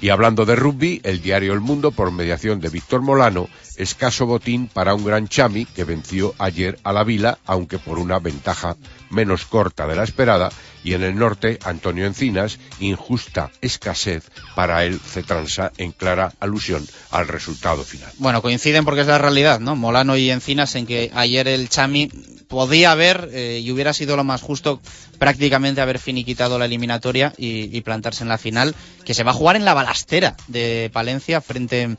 Y hablando de rugby, el diario El Mundo, por mediación de Víctor Molano, escaso botín para un gran Chami que venció ayer a la Vila, aunque por una ventaja menos corta de la esperada, y en el norte, Antonio Encinas, injusta escasez para el Cetransa en clara alusión al resultado final. Bueno, coinciden porque es la realidad, ¿no? Molano y Encinas en que ayer el Chami podía haber eh, y hubiera sido lo más justo prácticamente haber finiquitado la eliminatoria y, y, plantarse en la final, que se va a jugar en la balastera de Palencia frente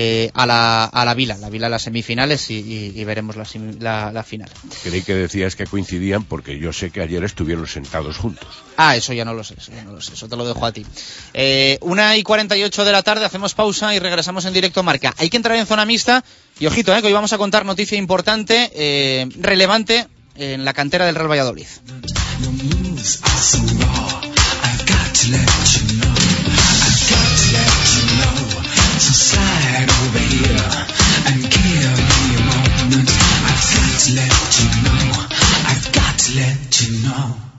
eh, a, la, a la Vila, la Vila a las semifinales y, y, y veremos la, la, la, final. Creí que decías que coincidían porque yo sé que ayer estuvieron sentados juntos. Ah, eso ya no lo sé, eso ya no lo sé, eso te lo dejo a ti. Eh, una y 48 de la tarde, hacemos pausa y regresamos en directo a Marca. Hay que entrar en zona mixta y ojito, eh, que hoy vamos a contar noticia importante, eh, relevante en la cantera del Real Valladolid. Let you know. I've got to let you know.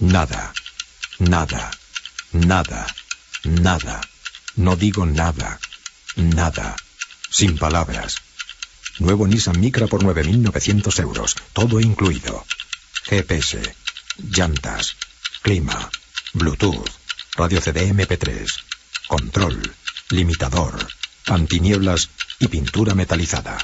Nada, nada, nada, nada. No digo nada, nada. Sin palabras. Nuevo Nissan Micra por 9.900 euros. Todo incluido. GPS, llantas, clima, Bluetooth, radio CD MP3, control, limitador, antinieblas y pintura metalizada.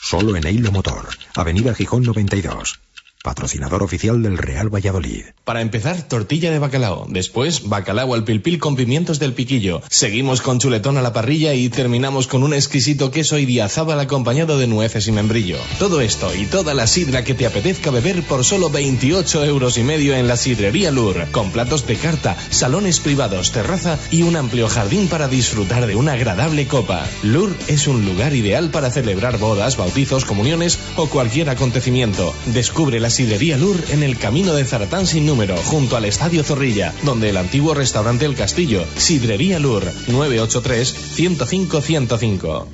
Solo en Eilo Motor, Avenida Gijón 92. Patrocinador oficial del Real Valladolid. Para empezar, tortilla de bacalao. Después, bacalao al pilpil con pimientos del piquillo. Seguimos con chuletón a la parrilla y terminamos con un exquisito queso idiazábal acompañado de nueces y membrillo. Todo esto y toda la sidra que te apetezca beber por solo 28 euros y medio en la sidrería Lur. Con platos de carta, salones privados, terraza y un amplio jardín para disfrutar de una agradable copa. Lur es un lugar ideal para celebrar bodas, bautizos, comuniones o cualquier acontecimiento. Descubre la Sidrería Lur en el camino de Zaratán sin número, junto al Estadio Zorrilla, donde el antiguo restaurante El Castillo. Sidrería Lur, 983-105-105.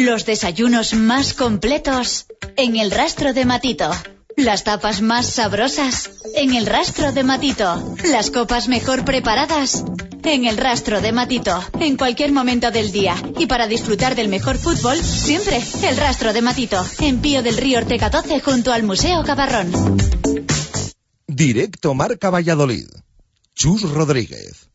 Los desayunos más completos en el rastro de Matito. Las tapas más sabrosas en el rastro de Matito. Las copas mejor preparadas en el rastro de Matito. En cualquier momento del día. Y para disfrutar del mejor fútbol, siempre el rastro de Matito. En Pío del Río Ortega 12 junto al Museo Cabarrón. Directo Marca Valladolid. Chus Rodríguez.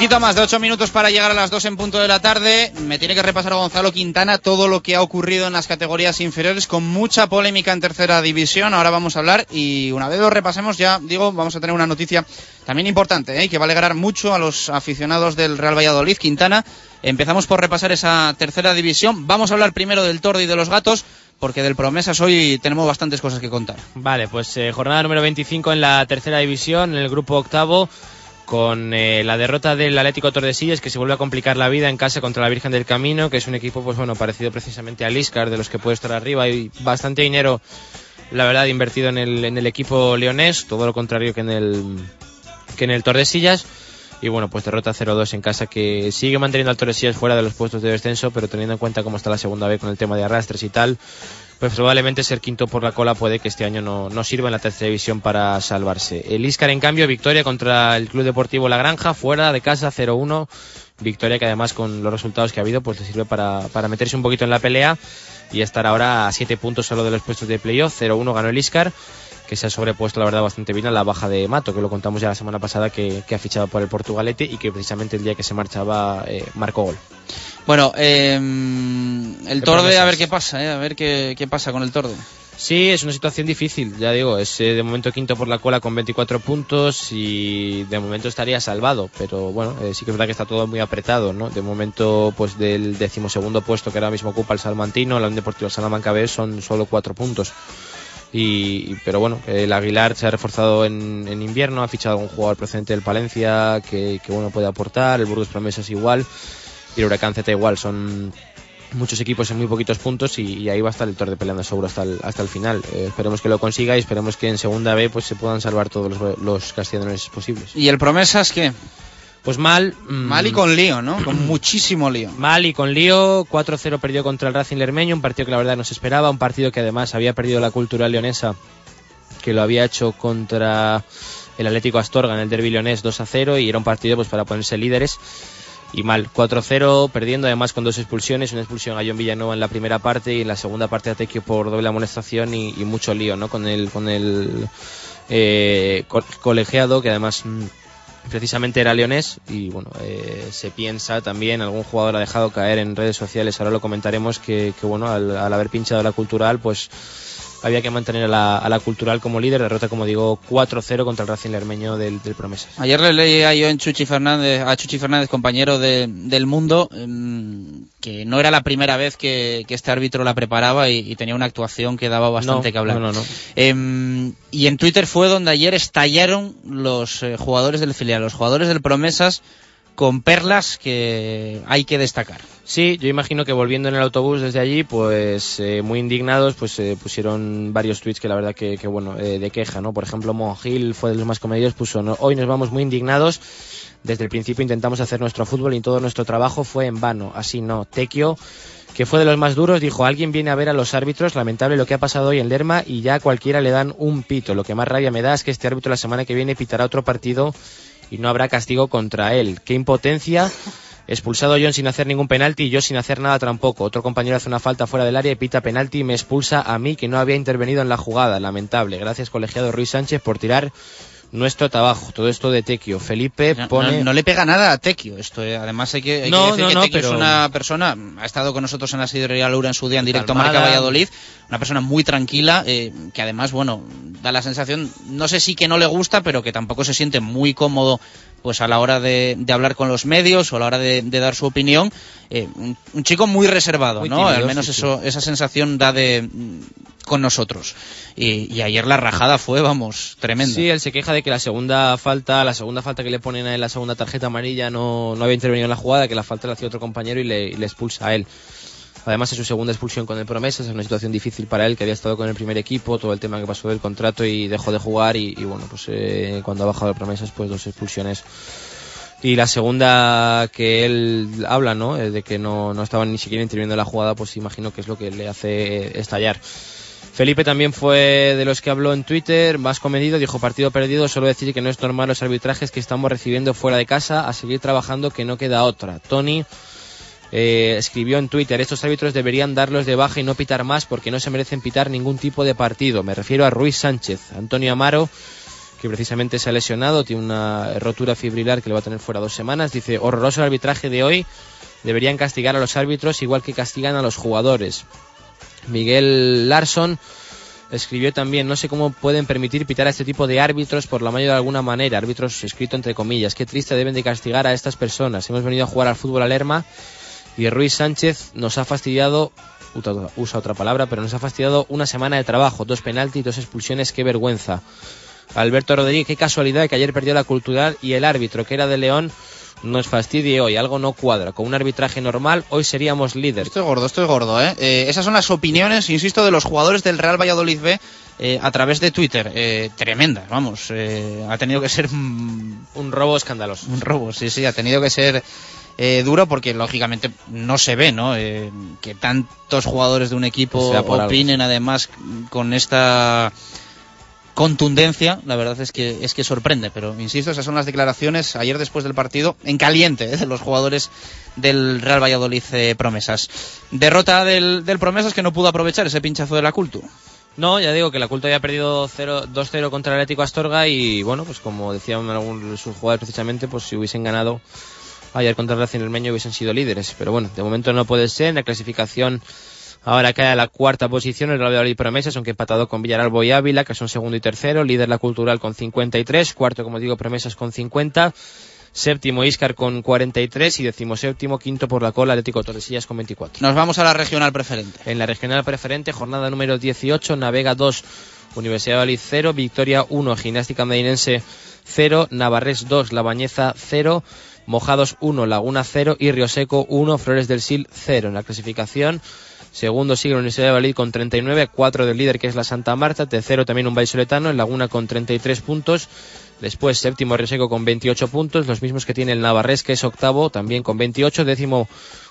Poquito más de ocho minutos para llegar a las dos en punto de la tarde. Me tiene que repasar Gonzalo Quintana todo lo que ha ocurrido en las categorías inferiores con mucha polémica en tercera división. Ahora vamos a hablar y una vez lo repasemos ya, digo, vamos a tener una noticia también importante ¿eh? que va a alegrar mucho a los aficionados del Real Valladolid. Quintana, empezamos por repasar esa tercera división. Vamos a hablar primero del Tordo y de los Gatos porque del Promesas hoy tenemos bastantes cosas que contar. Vale, pues eh, jornada número 25 en la tercera división, en el grupo octavo con eh, la derrota del Atlético Tordesillas que se vuelve a complicar la vida en casa contra la Virgen del Camino, que es un equipo pues bueno parecido precisamente al Iscar de los que puede estar arriba. Y bastante dinero la verdad invertido en el, en el equipo leonés, todo lo contrario que en el que en el Tordesillas. Y bueno, pues derrota 0-2 en casa que sigue manteniendo al Tordesillas fuera de los puestos de descenso, pero teniendo en cuenta cómo está la segunda vez con el tema de arrastres y tal, pues probablemente ser quinto por la cola puede que este año no, no sirva en la tercera división para salvarse. El Iscar, en cambio, victoria contra el Club Deportivo La Granja, fuera de casa 0-1. Victoria que además con los resultados que ha habido pues le sirve para, para meterse un poquito en la pelea y estar ahora a 7 puntos solo de los puestos de playoff. 0-1 ganó el Iscar que se ha sobrepuesto la verdad bastante bien a la baja de Mato, que lo contamos ya la semana pasada que, que ha fichado por el Portugalete y que precisamente el día que se marchaba eh, marcó gol. Bueno, eh, el Torde, a ver qué pasa, eh, a ver qué, qué pasa con el Torde. Sí, es una situación difícil, ya digo, es eh, de momento quinto por la cola con 24 puntos y de momento estaría salvado, pero bueno, eh, sí que es verdad que está todo muy apretado, ¿no? De momento, pues del decimosegundo puesto que ahora mismo ocupa el Salmantino, la Unión Deportiva Salamanca B son solo cuatro puntos. Y, pero bueno, el Aguilar se ha reforzado en, en invierno, ha fichado un jugador procedente del Palencia que, que bueno puede aportar, el Burgos Promesas igual y el Huracán Z igual, son muchos equipos en muy poquitos puntos y, ahí va a estar el Torde peleando seguro hasta el, hasta el final. Eh, esperemos que lo consiga y esperemos que en segunda B pues se puedan salvar todos los, los posibles. ¿Y el Promesas qué? Pues mal. mm, Mal y con lío, ¿no? Con muchísimo lío. Mal y con lío, 4-0 perdió contra el Racing Lermeño, un partido que la verdad no se esperaba, un partido que además había perdido la cultura leonesa, que lo había hecho contra el Atlético Astorga en el derby leonés 2-0 y era un partido pues para ponerse líderes. Y mal, 4-0, perdiendo además con dos expulsiones, una expulsión a John Villanueva en la primera parte y en la segunda parte a Tequio por doble amonestación y, y mucho lío, ¿no? Con el, con el eh, co- colegiado que además mm, precisamente era leonés y bueno eh, se piensa también algún jugador ha dejado caer en redes sociales ahora lo comentaremos que, que, bueno al, al haber pinchado la cultural pues había que mantener a la, a la cultural como líder derrota como digo 4-0 contra el Racing Lermeño del, del Promesas Ayer le leía yo en Chuchi Fernández, a Chuchi Fernández, compañero de- del Mundo, em, que no era la primera vez que, que este árbitro la preparaba y, y tenía una actuación que daba bastante No, que hablar. no, no, no. Em, y en Twitter fue donde ayer estallaron los eh, jugadores del filial, los jugadores del Promesas, con perlas que hay que destacar. Sí, yo imagino que volviendo en el autobús desde allí, pues eh, muy indignados, pues eh, pusieron varios tweets que la verdad que, bueno, eh, de queja, ¿no? Por ejemplo, Mongil fue de los más comedidos, puso, "No, hoy nos vamos muy indignados, desde el principio intentamos hacer nuestro fútbol y todo nuestro trabajo fue en vano, así no. Tequio, que fue de los más duros, dijo, alguien viene a ver a los árbitros, lamentable lo que ha pasado hoy en Lerma y ya a cualquiera le dan un pito. Lo que más rabia me da es que este árbitro la semana que viene pitará otro partido y no habrá castigo contra él. Qué impotencia. Expulsado John sin hacer ningún penalti y yo sin hacer nada tampoco. Otro compañero hace una falta fuera del área y pita penalti y me expulsa a mí que no había intervenido en la jugada. Lamentable. Gracias colegiado Ruiz Sánchez por tirar nuestro trabajo. Todo esto de Tequio. Felipe pone... no- no le pega nada a Tequio. Esto, eh, además hay que, hay que No, decir no, que Tequio pero- es una persona, ha estado con nosotros en la sidrería Lura en su día en directo a Calmada. Marca Valladolid, una persona muy tranquila, eh, que además, bueno, da la sensación, no sé si que no le gusta, pero que tampoco se siente muy cómodo pues a la hora de, de hablar con los medios o a la hora de, de dar su opinión. Eh, un, un chico muy reservado, Muy ¿no? tímido, Al menos sí, sí. eso, esa sensación da de mm, con nosotros. Y, y ayer la rajada fue, vamos, tremenda. Sí, él se queja de que la segunda falta, la segunda falta que le ponen a él, la segunda tarjeta amarilla, no, no había intervenido en la jugada, que la falta la hacía otro compañero y le, y le expulsa a él. Además es su segunda expulsión con el Promesas, es una situación difícil para él, que había estado con el primer equipo, todo el tema que pasó del contrato y dejó de jugar y, bueno, pues eh, cuando ha bajado el Promesas, pues dos expulsiones. Y la segunda que él habla, ¿no? Eh, De que no, no estaban ni siquiera interviniendo en la jugada, pues imagino que es lo que le hace estallar. Felipe también fue de los que habló en Twitter, más comedido, dijo partido perdido, solo decir que no es normal los arbitrajes que estamos recibiendo fuera de casa, a seguir trabajando que no queda otra. Tony eh, escribió en Twitter, estos árbitros deberían darlos de baja y no pitar más porque no se merecen pitar ningún tipo de partido. Me refiero a Ruiz Sánchez, Antonio Amaro, que precisamente se ha lesionado, tiene una rotura fibrilar que le va a tener fuera dos semanas. Dice, horroroso el arbitraje de hoy, deberían castigar a los árbitros igual que castigan a los jugadores. Miguel Larson escribió también, no sé cómo pueden permitir pitar a este tipo de árbitros por la mayor de alguna manera, árbitros escrito entre comillas, qué triste deben de castigar a estas personas. Hemos venido a jugar al fútbol a Lerma y Ruiz Sánchez nos ha fastidiado, usa- otra palabra, pero nos ha fastidiado una semana de trabajo, dos penaltis, dos expulsiones, qué vergüenza. Alberto Rodríguez, qué casualidad que ayer perdió la cultural y el árbitro, que era de León, nos fastidie hoy, algo no cuadra. Con un arbitraje normal, hoy seríamos líderes. Esto es gordo, esto es gordo, ¿eh? Eh, esas son las opiniones, insisto, de los jugadores del Real Valladolid B eh, a través de Twitter. Eh, tremendas, vamos. eh, ha tenido que ser mm, Un robo escandaloso. un robo, sí, sí, ha tenido que ser eh, duro porque lógicamente no se ve, ¿no? Eh, que tantos jugadores de un equipo algo. opinen además con esta contundencia, la verdad es que es que sorprende, pero insisto, esas son las declaraciones ayer después del partido en caliente ¿eh? de los jugadores del Real Valladolid eh, Promesas. Derrota del, del Promesas que no pudo aprovechar ese pinchazo de la Cultu. No, ya digo que la Culto había perdido 0 2-0 contra el Atlético Astorga y bueno, pues como decían algunos de sus jugadores precisamente, pues si hubiesen ganado ayer contra el Racing Elmeño hubiesen sido líderes. Pero bueno, de momento no puede ser. En la clasificación ahora cae a la cuarta posición el Real Valladolid Promesas, aunque empatado con Villaralbo y Ávila, que son segundo y tercero. Líder la Cultural con 53, cuarto como digo Promesas con 50. Séptimo Iscar con 43 y decimoséptimo, quinto por la cola Atlético Tordesillas con 24. Nos vamos a la regional preferente. En la regional preferente, jornada número 18, Navega 2, Universidad de Valladolid 0, Victoria 1, Gimnástica Medinense 0, Navarres 2, La Bañeza 0, Mojados 1, Laguna 0 y Río Seco 1, Flores del Sil 0. En la clasificación, segundo sigue la Universidad de Valladolid con 39, 4 del líder que es la Santa Marta, tercero también un Vallisoletano, en Laguna con 33 puntos. Después, séptimo Río Seco con 28 puntos, los mismos que tiene el Navarres, que es octavo, también con 28. Décimo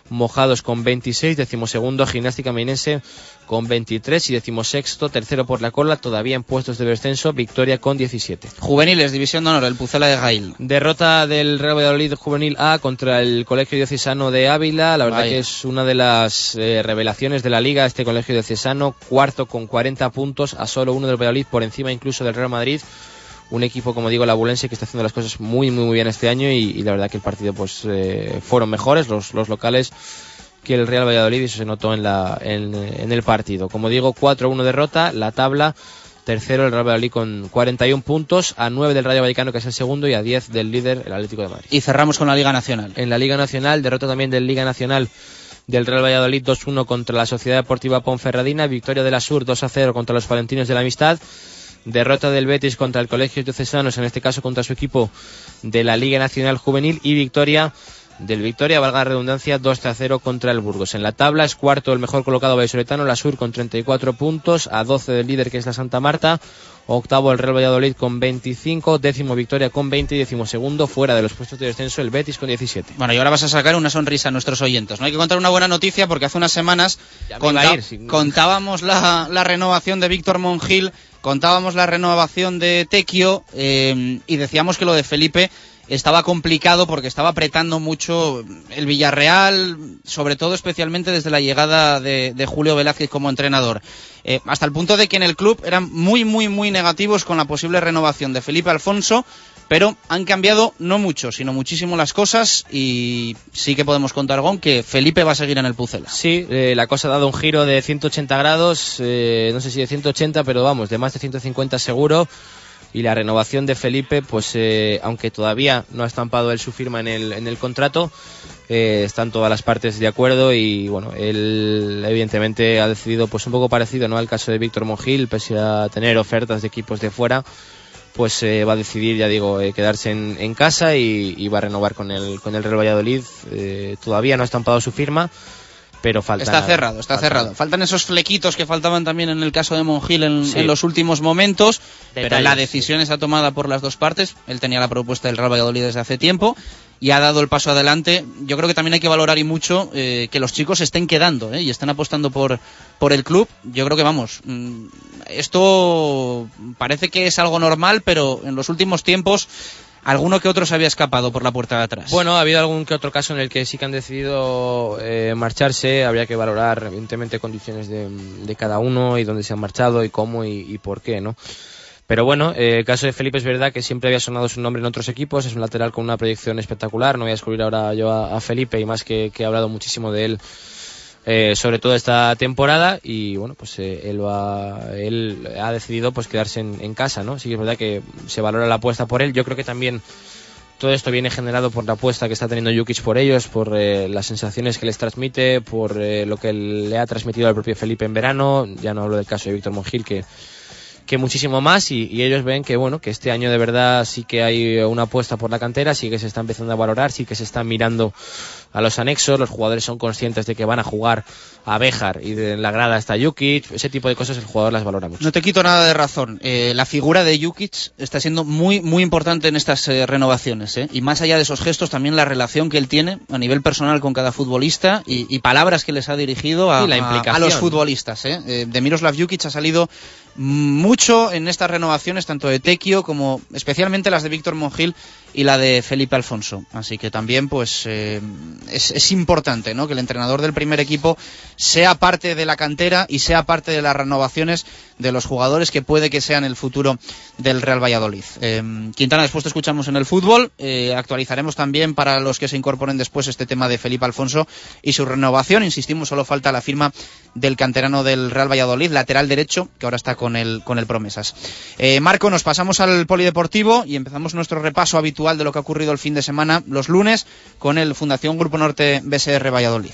Mojados con 26, decimosegundo Gimnástica Mainense con 23 y decimosexto, tercero por la cola, todavía en puestos de descenso, Victoria con 17. Juveniles, División de Honor, el Pucela de Gail. Derrota del Real Valladolid Juvenil A contra el Colegio Diocesano de Ávila. La verdad Vaya. que es una de las eh, revelaciones de la liga, este Colegio Diocesano, cuarto con 40 puntos, a solo uno del Valladolid, por encima incluso del Real Madrid. Un equipo, como digo, la Abulense, que está haciendo las cosas muy, muy, muy bien este año y, y la verdad que el partido pues eh, fueron mejores los, los locales que el Real Valladolid y eso se notó en, la, en, en el partido. Como digo, 4-1 derrota, la tabla, tercero el Real Valladolid con 41 puntos, a 9 del Rayo Vallecano que es el segundo y a 10 del líder el Atlético de Madrid. Y cerramos con la Liga Nacional. En la Liga Nacional, derrota también del Liga Nacional del Real Valladolid 2-1 contra la Sociedad Deportiva Ponferradina, victoria de la Sur 2-0 contra los Valentinos de la Amistad, derrota del Betis contra el Colegio Diocesanos, en este caso contra su equipo de la Liga Nacional Juvenil y victoria del Victoria, valga la redundancia, 2 a 0 contra el Burgos. En la tabla es cuarto el mejor colocado vallisoletano, la Sur con 34 puntos, a 12 del líder que es la Santa Marta, octavo el Real Valladolid con 25, décimo Victoria con 20 y décimo segundo fuera de los puestos de descenso el Betis con 17. Bueno, y ahora vas a sacar una sonrisa a nuestros oyentes. No hay que contar una buena noticia porque hace unas semanas ir, contábamos la, la renovación de Víctor Mongil, contábamos la renovación de Tequio eh, y decíamos que lo de Felipe estaba complicado porque estaba apretando mucho el Villarreal, sobre todo especialmente desde la llegada de, de Julio Velázquez como entrenador. Eh, hasta el punto de que en el club eran muy, muy, muy negativos con la posible renovación de Felipe Alfonso, pero han cambiado no mucho, sino muchísimo las cosas y sí que podemos contar con que Felipe va a seguir en el Pucela. Sí, eh, la cosa ha dado un giro de 180 grados, eh, no sé si de 180, pero vamos, de más de 150 seguro. Y la renovación de Felipe, pues eh, aunque todavía no ha estampado él su firma en el, contrato, eh, están todas las partes de acuerdo y bueno, él evidentemente ha decidido pues un poco parecido ¿no? al caso de Víctor Mongil, pese a tener ofertas de equipos de fuera, pues eh, va a decidir, ya digo, eh, quedarse en, en casa y, y va a renovar con el, con el Real Valladolid. Eh, todavía no ha estampado su firma, pero falta Está cerrado, está Falta cerrado. nada. Faltan esos flequitos que faltaban también en el caso de Mongil en, Sí. en los últimos momentos, pero la sí. decisión está tomada por las dos partes. Él tenía la propuesta del Real Valladolid desde hace tiempo y ha dado el paso adelante. Yo creo que también hay que valorar y mucho eh, que los chicos estén quedando ¿eh? y estén apostando por, por el club. Yo creo que vamos, mm, esto parece que es algo normal, pero en los últimos tiempos alguno que otro se había escapado por la puerta de atrás. Bueno, ha habido algún que otro caso en el que sí que han decidido eh, marcharse. Habría que valorar, evidentemente, condiciones de, cada uno y dónde se han marchado y cómo y por qué, ¿no? Pero bueno, eh, el caso de Felipe es verdad que siempre había sonado su nombre en otros equipos. Es un lateral con una proyección espectacular. No voy a descubrir ahora yo a, Felipe y más que, he hablado muchísimo de él. eh, sobre todo esta temporada y bueno pues eh, él él ha decidido pues quedarse en, en casa no sí que es verdad que se valora la apuesta por él yo creo que también todo esto viene generado por la apuesta que está teniendo Jukic por ellos, por eh, las sensaciones que les transmite, por eh, lo que le ha transmitido al propio Felipe en verano. Ya no hablo del caso de Víctor Mongil, que, que muchísimo más. Y, y ellos ven que bueno que este año de verdad sí que hay una apuesta por la cantera, sí que se está empezando a valorar, sí que se están mirando a los anexos, los jugadores son conscientes de que van a jugar a Béjar y de la grada está Jukic, ese tipo de cosas el jugador las valora mucho. No te quito nada de razón. Eh, la figura de Jukic está siendo muy, muy importante en estas eh, renovaciones. ¿eh? Y más allá de esos gestos, también la relación que él tiene a nivel personal con cada futbolista y, y palabras que les ha dirigido a, Sí, la a- implicación. a los futbolistas. Eh, de Miroslav Jukic ha salido mucho en estas renovaciones, tanto de Tequio como especialmente las de Víctor Mongil y la de Felipe Alfonso. Así que también pues eh, es, importante ¿no? que el entrenador del primer equipo sea parte de la cantera y sea parte de las renovaciones de los jugadores que puede que sean el futuro del Real Valladolid. Eh, Quintana, después te escuchamos en el fútbol. Eh, actualizaremos también para los que se incorporen después este tema de Felipe Alfonso y su renovación. Insistimos, solo falta la firma del canterano del Real Valladolid, lateral derecho, que ahora está con el, con el Promesas. Marco, nos pasamos al polideportivo y empezamos nuestro repaso habitual de lo que ha ocurrido el fin de semana, los lunes, con el Fundación Grupo Norte BSR Valladolid.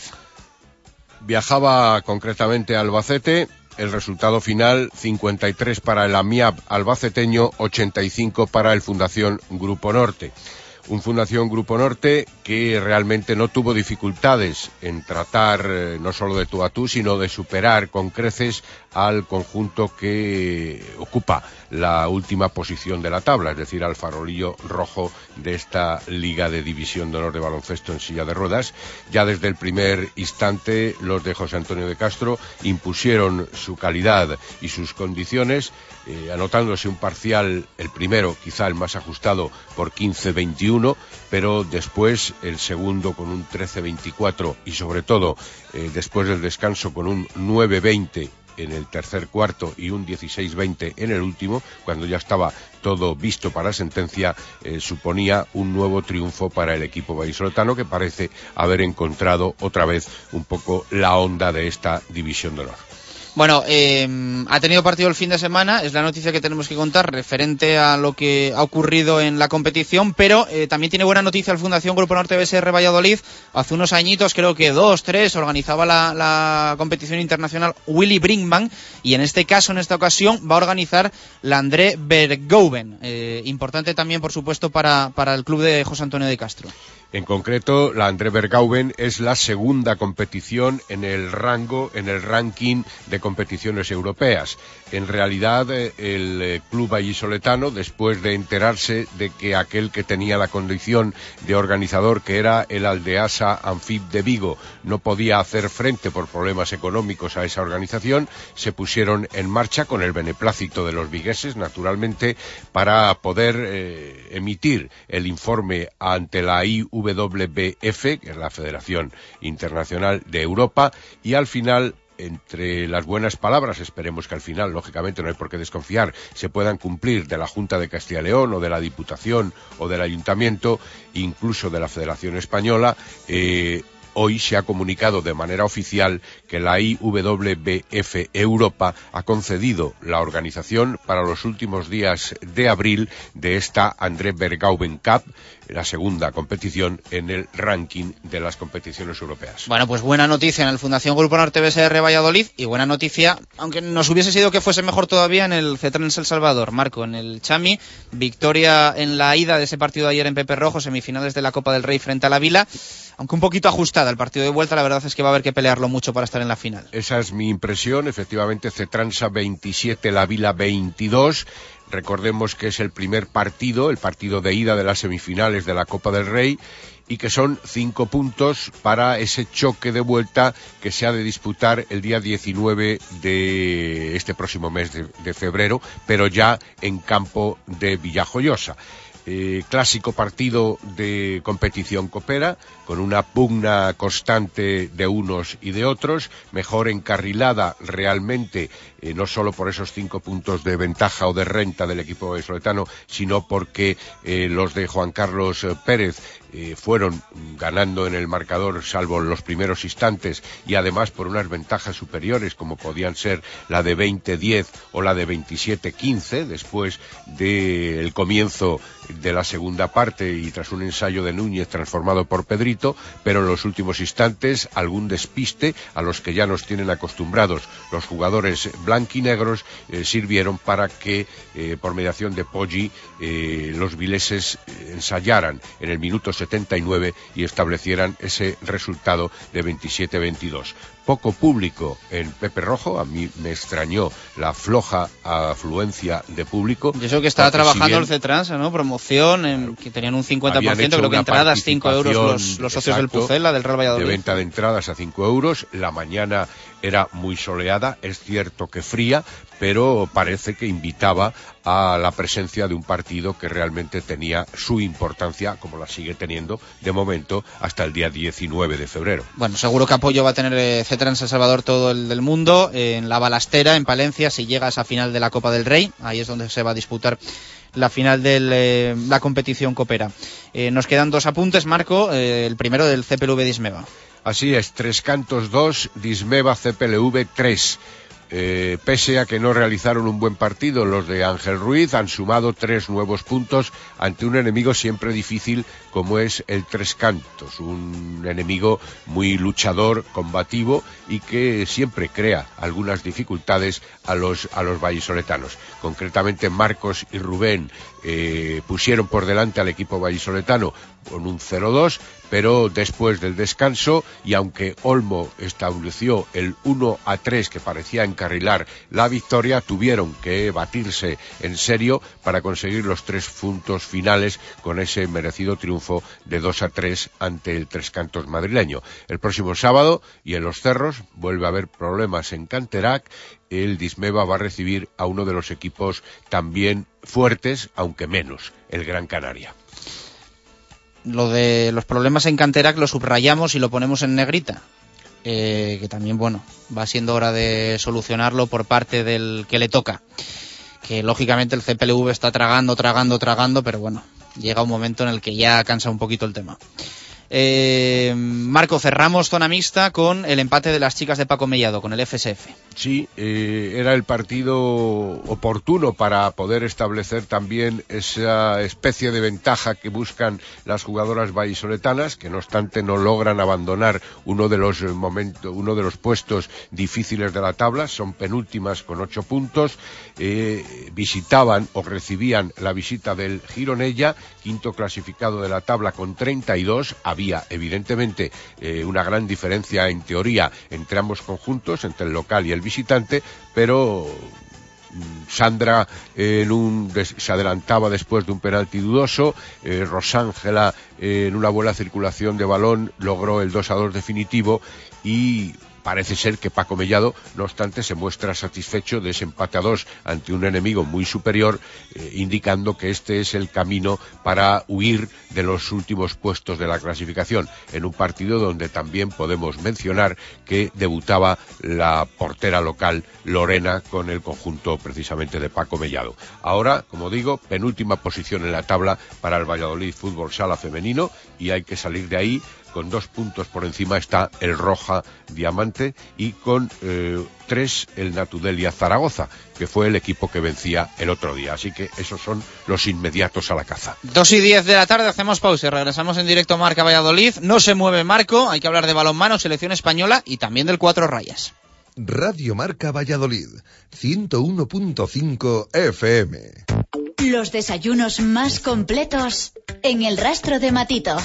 Viajaba concretamente a Albacete. El resultado final, 53 para el AMIAB albaceteño, 85 para el Fundación Grupo Norte. Un Fundación Grupo Norte que realmente no tuvo dificultades en tratar eh, no solo de tú a tú, sino de superar con creces al conjunto que ocupa la última posición de la tabla, es decir, al farolillo rojo de esta Liga de División de Honor de Baloncesto en silla de ruedas. Ya desde el primer instante, los de José Antonio de Castro impusieron su calidad y sus condiciones, eh, anotándose un parcial, el primero, quizá el más ajustado, por 15-21, pero después el segundo con un 13-24 y sobre todo eh, después del descanso con un 9-20 en el tercer cuarto y un 16-20 en el último, cuando ya estaba todo visto para sentencia, eh, suponía un nuevo triunfo para el equipo vallisoletano que parece haber encontrado otra vez un poco la onda de esta división de honor. Bueno, eh, ha tenido partido el fin de semana, es la noticia que tenemos que contar referente a lo que ha ocurrido en la competición, pero eh, también tiene buena noticia el Fundación Grupo Norte BSR Valladolid. Hace unos añitos, creo que dos, tres, organizaba la, competición internacional Willy Brinkman y en este caso, en esta ocasión, va a organizar la André Bergouwen. Eh, importante también, por supuesto, para, para el club de José Antonio de Castro. En concreto, la André Bergauben es la segunda competición en el rango, en el ranking de competiciones europeas. En realidad, eh, el eh, club vallisoletano, después de enterarse de que aquel que tenía la condición de organizador, que era el Aldeasa Anfib de Vigo, no podía hacer frente por problemas económicos a esa organización, se pusieron en marcha con el beneplácito de los vigueses, naturalmente, para poder eh, emitir el informe ante la IWBF, que es la Federación Internacional de Europa, y al final entre las buenas palabras, esperemos que al final, lógicamente, no hay por qué desconfiar, se puedan cumplir de la Junta de Castilla y León o de la Diputación o del Ayuntamiento, incluso de la Federación Española, eh, hoy se ha comunicado de manera oficial que la IWBF Europa ha concedido la organización para los últimos días de abril de esta André Bergauben Cup, la segunda competición en el ranking de las competiciones europeas. Bueno, pues buena noticia en el Fundación Grupo Norte BSR Valladolid y buena noticia, aunque nos hubiese sido que fuese mejor todavía en el Cetrans El Salvador. Marco, en el Chami, victoria en la ida de ese partido de ayer en Pepe Rojo, semifinales de la Copa del Rey frente a la Vila, aunque un poquito ajustada el partido de vuelta, la verdad es que va a haber que pelearlo mucho para estar en la final. Esa es mi impresión, efectivamente Cetransa 27, la Vila 22. Recordemos que es el primer partido, el partido de ida de las semifinales de la Copa del Rey y que son cinco puntos para ese choque de vuelta que se ha de disputar el día 19 de este próximo mes de, febrero, pero ya en campo de Villajoyosa. Eh, clásico partido de competición copera, con una pugna constante de unos y de otros, mejor encarrilada realmente, eh, no solo por esos cinco puntos de ventaja o de renta del equipo vallisoletano, sino porque eh, los de Juan Carlos eh, Pérez fueron ganando en el marcador salvo los primeros instantes y además por unas ventajas superiores como podían ser la de 20-10 o la de 27-15 después del comienzo de la segunda parte y tras un ensayo de Núñez transformado por Pedrito, pero en los últimos instantes algún despiste a los que ya nos tienen acostumbrados. Los jugadores blanquinegros eh, sirvieron para que eh, por mediación de Poggi eh, los vileses eh, ensayaran en el minuto 79 y establecieran ese resultado de 27-22 poco público en Pepe Rojo. A mí me extrañó la floja afluencia de público. Y eso que estaba porque si trabajando bien el C-Trans, ¿no? Promoción, en, que tenían un 50%, habían hecho creo que entradas 5 euros los, socios del exacto, Pucela, del Real de Valladolid. venta de entradas a 5 euros. La mañana era muy soleada, es cierto que fría, pero parece que invitaba a la presencia de un partido que realmente tenía su importancia, como la sigue teniendo de momento, hasta el día 19 de febrero. Bueno, seguro que apoyo va a tener eh, C-Trans El Salvador todo el del mundo. en la balastera, en Palencia, si llega a esa final de la Copa del Rey, ahí es donde se va a disputar la final de la competición copera. Eh, nos quedan dos apuntes, Marco. eh, el primero del CPLV Dismeva. Así es, Tres Cantos 2, Dismeva CPLV 3. Eh, pese a que no realizaron un buen partido, los de Ángel Ruiz han sumado tres nuevos puntos ante un enemigo siempre difícil como es el Tres Cantos, un enemigo muy luchador, combativo y que siempre crea algunas dificultades a los, a los vallisoletanos. Concretamente Marcos y Rubén eh, pusieron por delante al equipo vallisoletano con un 0-2, pero después del descanso, y aunque Olmo estableció el 1 a 3 que parecía encarrilar la victoria, tuvieron que batirse en serio para conseguir los tres puntos finales con ese merecido triunfo de 2 a 3 ante el Tres Cantos madrileño. El próximo sábado, y en los cerros, vuelve a haber problemas en Canterac, el Dismeva va a recibir a uno de los equipos también fuertes, aunque menos, el Gran Canaria. Lo de los problemas en Canterac lo subrayamos y lo ponemos en negrita. Eh, que también, bueno, va siendo hora de solucionarlo por parte del que le toca. Que lógicamente el CPLV está tragando, tragando, tragando, pero bueno, llega un momento en el que ya cansa un poquito el tema. Eh, Marco, cerramos zona mixta con el empate de las chicas de Paco Mellado, con el FSF. Sí, eh, era el partido oportuno para poder establecer también esa especie de ventaja que buscan las jugadoras vallisoletanas, que no obstante no logran abandonar uno de los momentos, uno de los puestos difíciles de la tabla, son penúltimas con ocho puntos, eh, visitaban o recibían la visita del Gironella, quinto clasificado de la tabla con 32, había evidentemente eh, una gran diferencia en teoría entre ambos conjuntos, entre el local y el visitante, pero mm, Sandra eh, en un se adelantaba después de un penalti dudoso, eh, Rosángela eh, en una buena circulación de balón logró el 2 a 2 definitivo y parece ser que Paco Mellado, no obstante, se muestra satisfecho de ese empate a dos ante un enemigo muy superior, eh, indicando que este es el camino para huir de los últimos puestos de la clasificación, en un partido donde también podemos mencionar que debutaba la portera local Lorena con el conjunto precisamente de Paco Mellado. Ahora, como digo, penúltima posición en la tabla para el Valladolid Fútbol Sala Femenino y hay que salir de ahí con dos puntos por encima está el Roja Diamante y con eh, tres el Natudelia Zaragoza, que fue el equipo que vencía el otro día. Así que esos son los inmediatos a la caza. Dos y diez de la tarde, hacemos pausa y regresamos en directo a Marca Valladolid. No se mueve Marco, hay que hablar de balonmano, selección española y también del cuatro rayas. Radio Marca Valladolid, 101.5 FM. Los desayunos más completos en el rastro de Matito.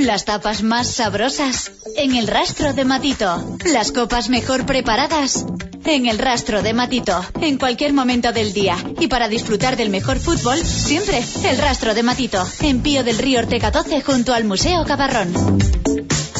Las tapas más sabrosas en el rastro de Matito. Las copas mejor preparadas en el rastro de Matito. En cualquier momento del día. Y para disfrutar del mejor fútbol, siempre el rastro de Matito. En Pío del Río Ortega 12 junto al Museo Cabarrón.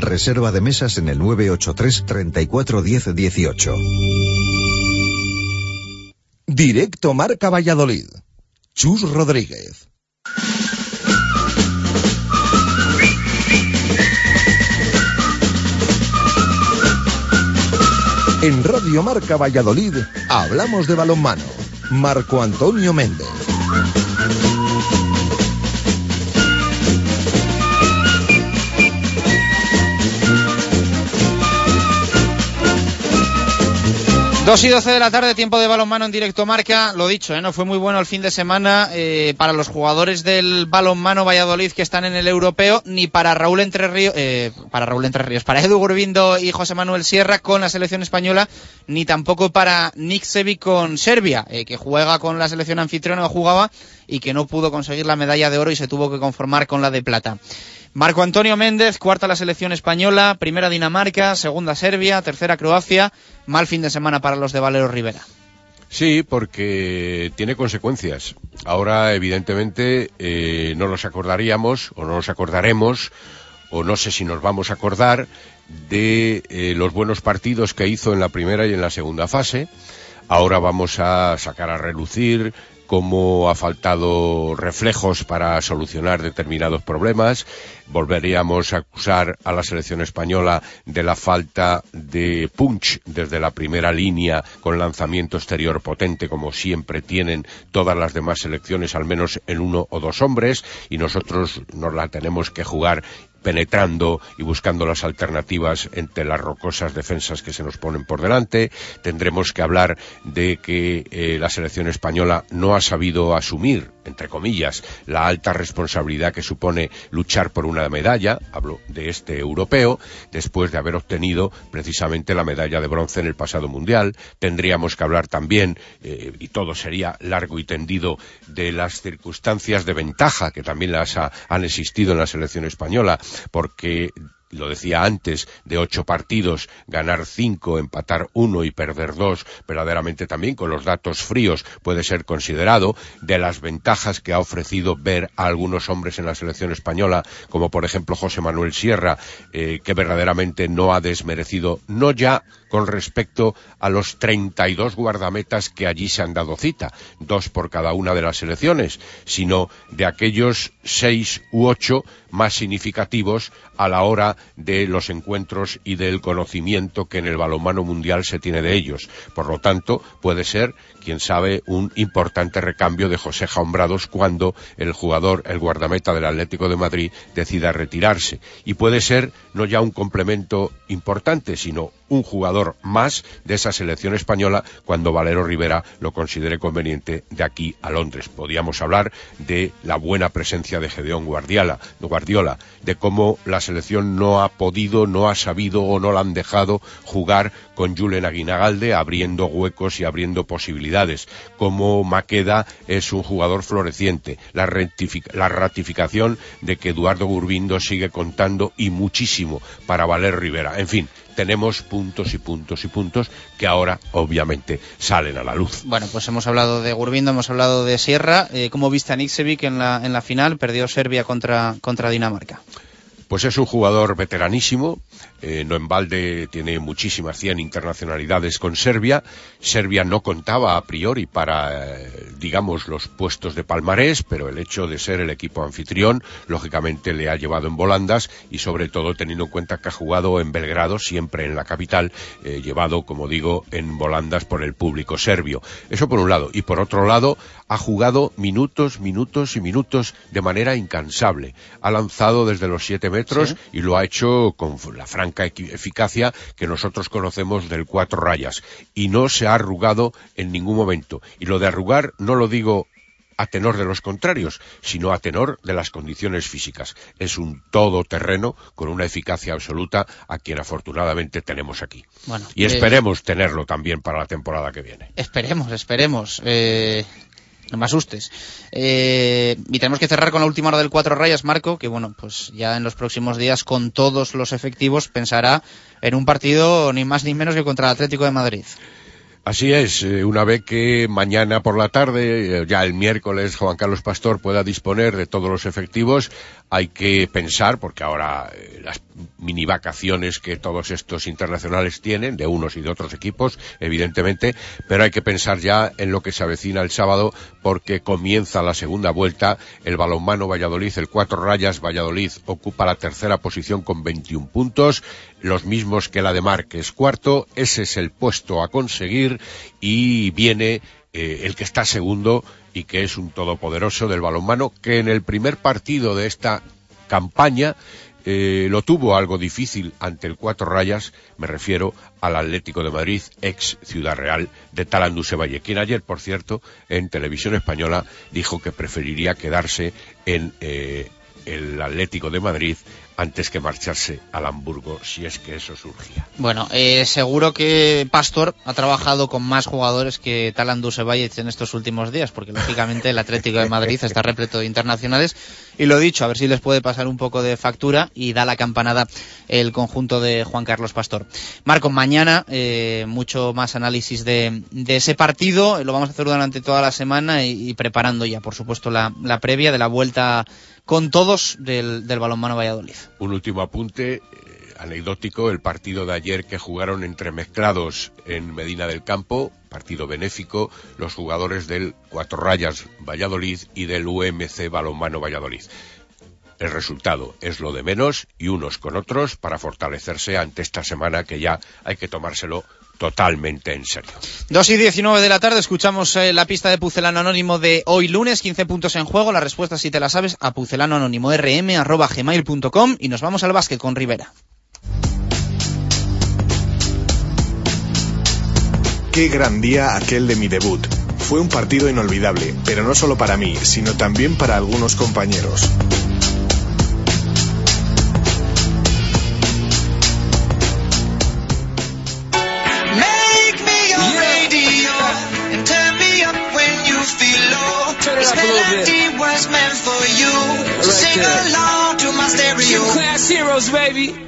Reserva de mesas en el 983 34 10 18. Directo Marca Valladolid. Chus Rodríguez. En Radio Marca Valladolid hablamos de balonmano. Marco Antonio Méndez. Dos y doce de la tarde, tiempo de balonmano en directo marca. Lo dicho, ¿eh? no fue muy bueno el fin de semana eh, para los jugadores del balonmano Valladolid que están en el europeo, ni para Raúl Entre Ríos, eh, para Raúl Entre Ríos, para Edu Gurbindo y José Manuel Sierra con la selección española, ni tampoco para Nick Sevi con Serbia, eh, que juega con la selección anfitriona o jugaba y que no pudo conseguir la medalla de oro y se tuvo que conformar con la de plata. Marco Antonio Méndez, cuarta la selección española, primera Dinamarca, segunda Serbia, tercera Croacia. Mal fin de semana para los de Valero Rivera. Sí, porque tiene consecuencias. Ahora, evidentemente, eh, no nos acordaríamos o no nos acordaremos o no sé si nos vamos a acordar de eh, los buenos partidos que hizo en la primera y en la segunda fase. Ahora vamos a sacar a relucir cómo ha faltado reflejos para solucionar determinados problemas. Volveríamos a acusar a la selección española de la falta de punch desde la primera línea con lanzamiento exterior potente, como siempre tienen todas las demás selecciones, al menos en uno o dos hombres, y nosotros nos la tenemos que jugar penetrando y buscando las alternativas entre las rocosas defensas que se nos ponen por delante. Tendremos que hablar de que eh, la selección española no ha sabido asumir, entre comillas, la alta responsabilidad que supone luchar por una medalla, hablo de este europeo, después de haber obtenido precisamente la medalla de bronce en el pasado mundial. Tendríamos que hablar también, eh, y todo sería largo y tendido, de las circunstancias de ventaja que también las ha- han existido en la selección española porque lo decía antes, de ocho partidos, ganar cinco, empatar uno y perder dos, verdaderamente también con los datos fríos puede ser considerado, de las ventajas que ha ofrecido ver a algunos hombres en la selección española, como por ejemplo José Manuel Sierra, eh, que verdaderamente no ha desmerecido, no ya con respecto a los 32 guardametas que allí se han dado cita, dos por cada una de las selecciones, sino de aquellos seis u ocho más significativos a la hora de los encuentros y del conocimiento que en el balonmano mundial se tiene de ellos. Por lo tanto, puede ser, quién sabe, un importante recambio de José Jaumbrados cuando el jugador, el guardameta del Atlético de Madrid, decida retirarse. Y puede ser no ya un complemento importante, sino un jugador más de esa selección española cuando Valero Rivera lo considere conveniente de aquí a Londres. Podríamos hablar de la buena presencia de Gedeón Guardiola, Guardiola, de cómo la selección no ha podido, no ha sabido o no la han dejado jugar con Julen Aguinagalde abriendo huecos y abriendo posibilidades, cómo Maqueda es un jugador floreciente, la, la ratificación de que Eduardo Gurbindo sigue contando y muchísimo para Valero Rivera. En fin, tenemos puntos y puntos y puntos que ahora obviamente salen a la luz. Bueno, pues hemos hablado de Gurbindo, hemos hablado de Sierra. Eh, ¿Cómo viste a Niksevic en la, en la final? Perdió Serbia contra, contra Dinamarca. Pues es un jugador veteranísimo, eh, no en balde tiene muchísimas 100 internacionalidades con Serbia. Serbia no contaba a priori para, eh, digamos, los puestos de palmarés, pero el hecho de ser el equipo anfitrión, lógicamente le ha llevado en volandas y sobre todo teniendo en cuenta que ha jugado en Belgrado, siempre en la capital, eh, llevado, como digo, en volandas por el público serbio. Eso por un lado. Y por otro lado, ha jugado minutos, minutos y minutos de manera incansable. Ha lanzado desde los siete metros Sí. y lo ha hecho con la franca equi- eficacia que nosotros conocemos del cuatro rayas. Y no se ha arrugado en ningún momento. Y lo de arrugar no lo digo a tenor de los contrarios, sino a tenor de las condiciones físicas. Es un todoterreno con una eficacia absoluta a quien afortunadamente tenemos aquí. Bueno, y eh, esperemos tenerlo también para la temporada que viene. Esperemos, esperemos. Eh, no me asustes. Eh, y tenemos que cerrar con la última hora del cuatro rayas, Marco, que bueno, pues ya en los próximos días con todos los efectivos pensará en un partido ni más ni menos que contra el Atlético de Madrid. Así es, eh, una vez que mañana por la tarde, eh, ya el miércoles, Juan Carlos Pastor pueda disponer de todos los efectivos, hay que pensar, porque ahora eh, las mini vacaciones que todos estos internacionales tienen, de unos y de otros equipos, evidentemente, pero hay que pensar ya en lo que se avecina el sábado, porque comienza la segunda vuelta, el balonmano Valladolid, el cuatro rayas Valladolid ocupa la tercera posición con 21 puntos, los mismos que la de Mar, que es cuarto, ese es el puesto a conseguir y viene eh, el que está segundo y que es un todopoderoso del balonmano que en el primer partido de esta campaña eh, lo tuvo algo difícil ante el Cuatro Rayas, me refiero al Atlético de Madrid, ex Ciudad Real de Talanduse Valle, quien ayer, por cierto, en televisión española dijo que preferiría quedarse en eh, el Atlético de Madrid antes que marcharse al Hamburgo, si es que eso surgía. Bueno, eh, seguro que Pastor ha trabajado con más jugadores que Dusevalle en estos últimos días, porque lógicamente el Atlético de Madrid está repleto de internacionales. Y lo dicho, a ver si les puede pasar un poco de factura y da la campanada el conjunto de Juan Carlos Pastor. Marco, mañana eh, mucho más análisis de, ese partido. Lo vamos a hacer durante toda la semana y, y preparando ya, por supuesto, la, la previa de la vuelta con todos del, balonmano Valladolid. Un último apunte eh, anecdótico, el partido de ayer que jugaron entremezclados en Medina del Campo, partido benéfico, los jugadores del Cuatro Rayas Valladolid y del UMC Balonmano Valladolid. El resultado es lo de menos y unos con otros para fortalecerse ante esta semana que ya hay que tomárselo totalmente en serio. 2 y 19 de la tarde, escuchamos eh, la pista de Pucelano Anónimo de hoy lunes, 15 puntos en juego, la respuesta si te la sabes a pucelano anónimo rm arroba gmail.com y nos vamos al básquet con Rivera. Qué gran día aquel de mi debut. Fue un partido inolvidable, pero no solo para mí, sino también para algunos compañeros. Sing along to my stereo. Class heroes, baby.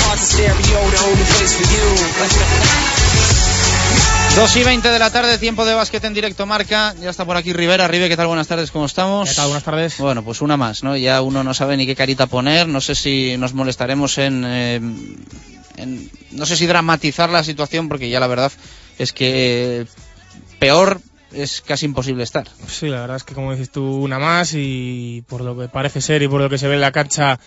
heart's a stereo, the only place for you. 2 y 20 de la tarde, tiempo de básquet en directo marca. Ya está por aquí Rivera. Rive, ¿qué tal? Buenas tardes, ¿cómo estamos? ¿Qué tal? Buenas tardes. Bueno, pues una más, ¿no? Ya uno no sabe ni qué carita poner. No sé si nos molestaremos en, eh, en no sé si dramatizar la situación, porque ya la verdad es que peor es casi imposible estar. Sí, la verdad es que como dices tú, una más y por lo que parece ser y por lo que se ve en la cancha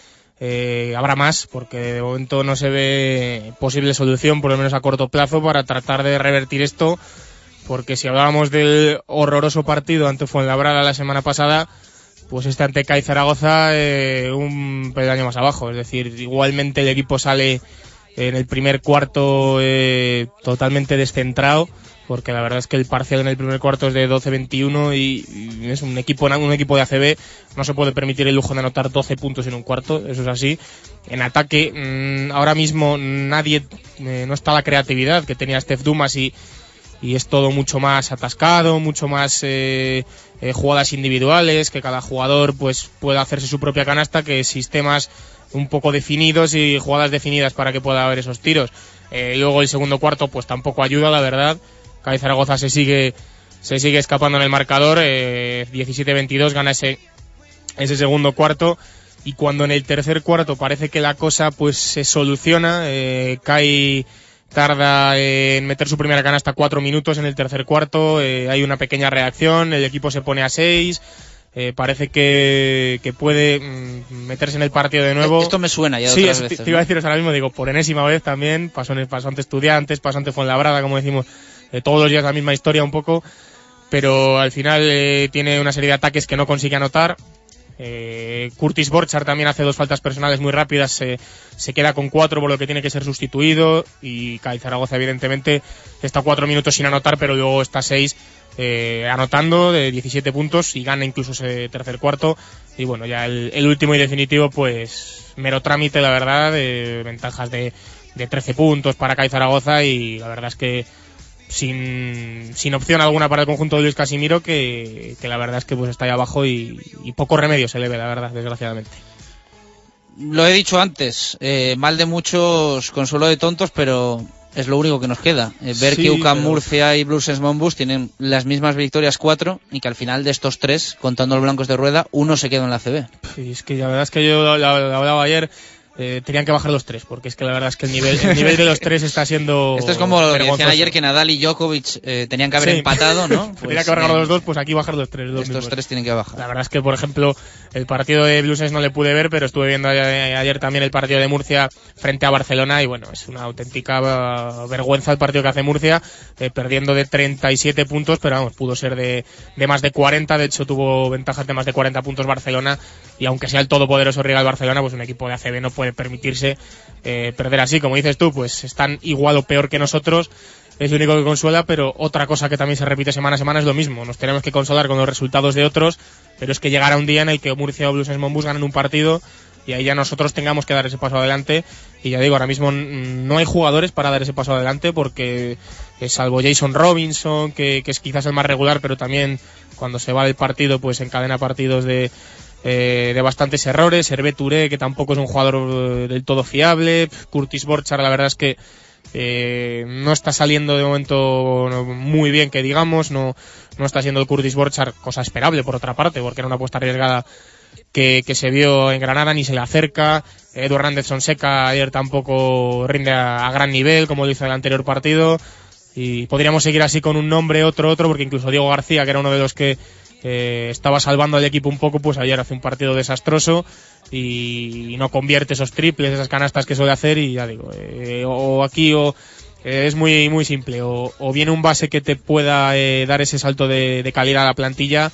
eh, habrá más, porque de momento no se ve posible solución, por lo menos a corto plazo, para tratar de revertir esto, porque si hablábamos del horroroso partido ante Fuenlabrada la semana pasada, pues este ante CAI Zaragoza eh, un peldaño más abajo, es decir, igualmente el equipo sale en el primer cuarto eh, totalmente descentrado, porque la verdad es que el parcial en el primer cuarto es de 12-21 y, es un equipo un equipo de ACB no se puede permitir el lujo de anotar 12 puntos en un cuarto, eso es así. En ataque mmm, ahora mismo nadie eh, no está la creatividad que tenía Steph Dumas y y es todo mucho más atascado, mucho más eh, eh, jugadas individuales, que cada jugador pues pueda hacerse su propia canasta, que sistemas un poco definidos y jugadas definidas para que pueda haber esos tiros. Luego el segundo cuarto pues tampoco ayuda, la verdad. Cádiz Zaragoza se sigue, se sigue escapando en el marcador. Eh, 17-22 gana ese, ese segundo cuarto. Y cuando en el tercer cuarto parece que la cosa pues se soluciona, eh, cae tarda en meter su primera canasta cuatro minutos en el tercer cuarto, eh, hay una pequeña reacción, el equipo se pone a seis, eh, parece que, que puede mm, meterse en el partido de nuevo. Esto me suena ya Sí, otras es- veces, te iba a decir ahora mismo, digo, por enésima vez también, pasó, en, pasó ante Estudiantes, pasó ante Fuenlabrada, como decimos, eh, todos los días la misma historia un poco, pero al final eh, tiene una serie de ataques que no consigue anotar. Eh, Curtis Borchard también hace dos faltas personales muy rápidas, se, se queda con cuatro por lo que tiene que ser sustituido y Cádiz Zaragoza evidentemente está cuatro minutos sin anotar, pero luego está seis anotando de 17 puntos y gana incluso ese tercer cuarto y bueno ya el, último y definitivo pues mero trámite la verdad ventajas de, de 13 puntos para Cádiz Zaragoza y la verdad es que sin, sin opción alguna para el conjunto de Luis Casimiro que, que la verdad es que pues está ahí abajo y, y poco remedio se le ve la verdad desgraciadamente Lo he dicho antes, eh, mal de muchos, consuelo de tontos, pero es lo único que nos queda. Eh, ver Sí, que UCAM pero- Murcia y Blues Monbus tienen las mismas victorias cuatro y que al final de estos tres, contando los blancos de rueda, uno se queda en la CB. Y es que la verdad es que yo lo, lo- lo hablaba ayer eh, tenían que bajar los tres porque es que la verdad es que el nivel, el nivel de los tres está siendo Esto es como lo que decían ayer que Nadal y Djokovic eh, tenían que haber Sí. empatado, ¿no? Tenía Pues, que haber ganado los dos, pues aquí bajar los tres. los Estos mismos. tres tienen que bajar. La verdad es que, por ejemplo, el partido de Blues no le pude ver, pero estuve viendo ayer, ayer también el partido de Murcia frente a Barcelona y bueno, es una auténtica eh, vergüenza el partido que hace Murcia, eh, perdiendo de 37 puntos, pero vamos, pudo ser de, de más de 40, de hecho tuvo ventajas de más de 40 puntos Barcelona y aunque sea el todopoderoso rival Barcelona, pues un equipo de ACB no puede permitirse eh, perder así, como dices tú, pues están igual o peor que nosotros, es lo único que consuela, pero otra cosa que también se repite semana a semana es lo mismo. Nos tenemos que consolar con los resultados de otros, pero es que llegará un día en el que Murcia o Blues Monbus ganen un partido y ahí ya nosotros tengamos que dar ese paso adelante. Y ya digo, ahora mismo no hay jugadores para dar ese paso adelante porque, eh, salvo Jason Robinson, que, que es quizás el más regular, pero también cuando se va del partido, pues encadena partidos de, eh, de bastantes errores. Hervé Touré, que tampoco es un jugador eh, del todo fiable. Curtis Borchard, la verdad es que eh, no está saliendo de momento muy bien, que digamos. No, no está siendo el Curtis Borchard cosa esperable, por otra parte, porque era una apuesta arriesgada que, que se vio en Granada, ni se le acerca. Edu Hernández Sonseca ayer tampoco rinde a, a gran nivel, como lo hizo en el anterior partido. Y podríamos seguir así con un nombre, otro, otro, porque incluso Diego García, que era uno de los que eh, estaba salvando al equipo un poco, pues ayer hace un partido desastroso y, no convierte esos triples, esas canastas que suele hacer y ya digo, eh, o aquí o eh, es muy muy simple, o, viene un base que te pueda eh, dar ese salto de calidad a la plantilla,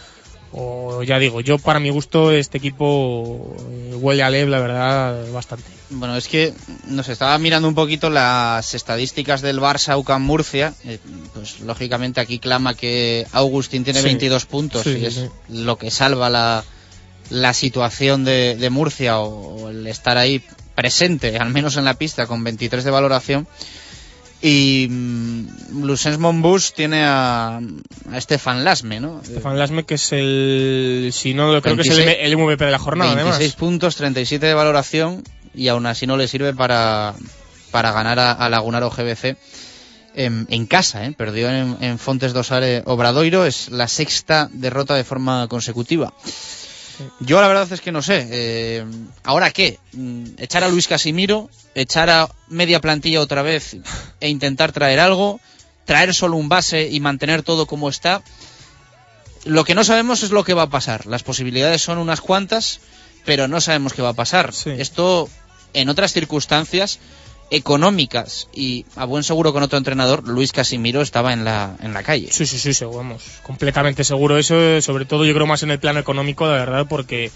o ya digo, yo para mi gusto este equipo eh, huele a Lev, la verdad, bastante. Bueno, es que nos estaba mirando un poquito las estadísticas del Barça UCAM Murcia. eh, pues lógicamente aquí clama que Augustín tiene Sí. 22 puntos Sí, y es sí. lo que salva la, la situación de, de Murcia o, o el estar ahí presente, al menos en la pista, con 23 de valoración. Y mm, Lucens Monbus tiene a, a Stefan Lasme, ¿no? Stefan Lasme, que es el, si no, creo que es el, 26 el MVP de la jornada, 26 además. puntos, 37 de valoración y aún así no le sirve para, para ganar a, a Lagunaro GBC en, en casa, ¿eh? perdió en, en Fontes Dosare Obradoiro, es la sexta derrota de forma consecutiva. Yo la verdad es que no sé. eh, ¿Ahora qué? Mm, ¿Echar a Luis Casimiro? ¿Echar a media plantilla otra vez e intentar traer algo? ¿Traer solo un base y mantener todo como está? Lo que no sabemos es lo que va a pasar. Las posibilidades son unas cuantas, pero no sabemos qué va a pasar. Esto, en otras circunstancias económicas y a buen seguro con otro entrenador, Luis Casimiro estaba en la, en la calle. Sí, sí, sí, vamos, completamente seguro eso, sobre todo yo creo más en el plano económico, la verdad, porque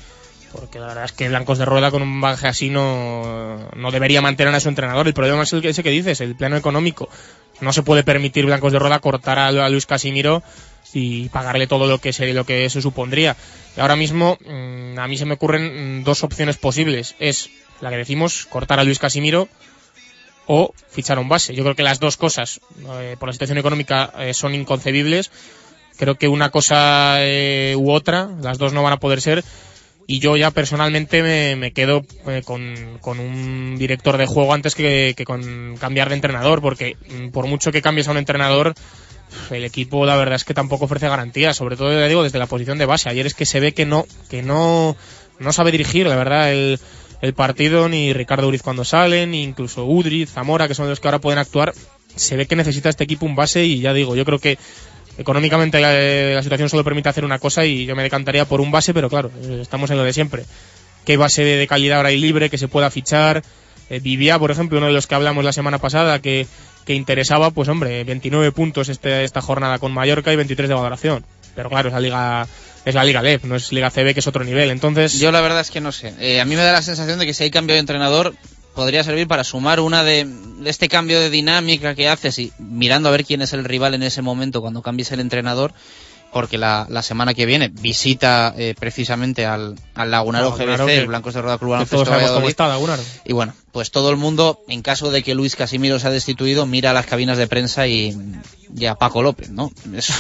porque la verdad es que Blancos de Rueda con un baje así no, no debería mantener a su entrenador. El problema es el que, ese que dices, el plano económico. No se puede permitir Blancos de Rueda cortar a, a Luis Casimiro y pagarle todo lo que se, lo que eso supondría. Y ahora mismo mm, a mí se me ocurren mm, dos opciones posibles. Es la que decimos, cortar a Luis Casimiro o fichar un base. Yo creo que las dos cosas, eh, por la situación económica, eh, son inconcebibles. Creo que una cosa eh, u otra, las dos no van a poder ser. Y yo ya personalmente me, quedo con, con un director de juego antes que, que con cambiar de entrenador, porque mm, por mucho que cambies a un entrenador, el equipo la verdad es que tampoco ofrece garantías, sobre todo ya digo desde la posición de base. Ayer es que se ve que no, que no, no sabe dirigir, la verdad, el, el partido, ni Ricardo Uriz cuando sale, ni incluso Udriz, Zamora, que son los que ahora pueden actuar. Se ve que necesita este equipo un base y ya digo, yo creo que económicamente la, situación solo permite hacer una cosa y yo me decantaría por un base, pero claro, eh, estamos en lo de siempre. ¿Qué base de, calidad ahora hay libre que se pueda fichar? Eh, Vivía, por ejemplo, uno de los que hablamos la semana pasada, que, que interesaba, pues hombre, 29 puntos este, esta jornada con Mallorca y 23 de valoración. Pero claro, es la liga, es la liga LEF, no es liga CB, que es otro nivel. Entonces, Yo la verdad es que no sé. Eh, a mí me da la sensación de que si hay cambio de entrenador podría servir para sumar una de, de este cambio de dinámica que haces y mirando a ver quién es el rival en ese momento cuando cambies el entrenador porque la, la semana que viene visita eh, precisamente al, al Lagunaro Lagunaro, GBC, que- el Blancos de Roda Baloncesto todos sabemos cómo está Lagunaro. Y bueno, pues todo el mundo, en caso de que Luis Casimiro se ha destituido, mira a las cabinas de prensa y, y a Paco López, ¿no? Es,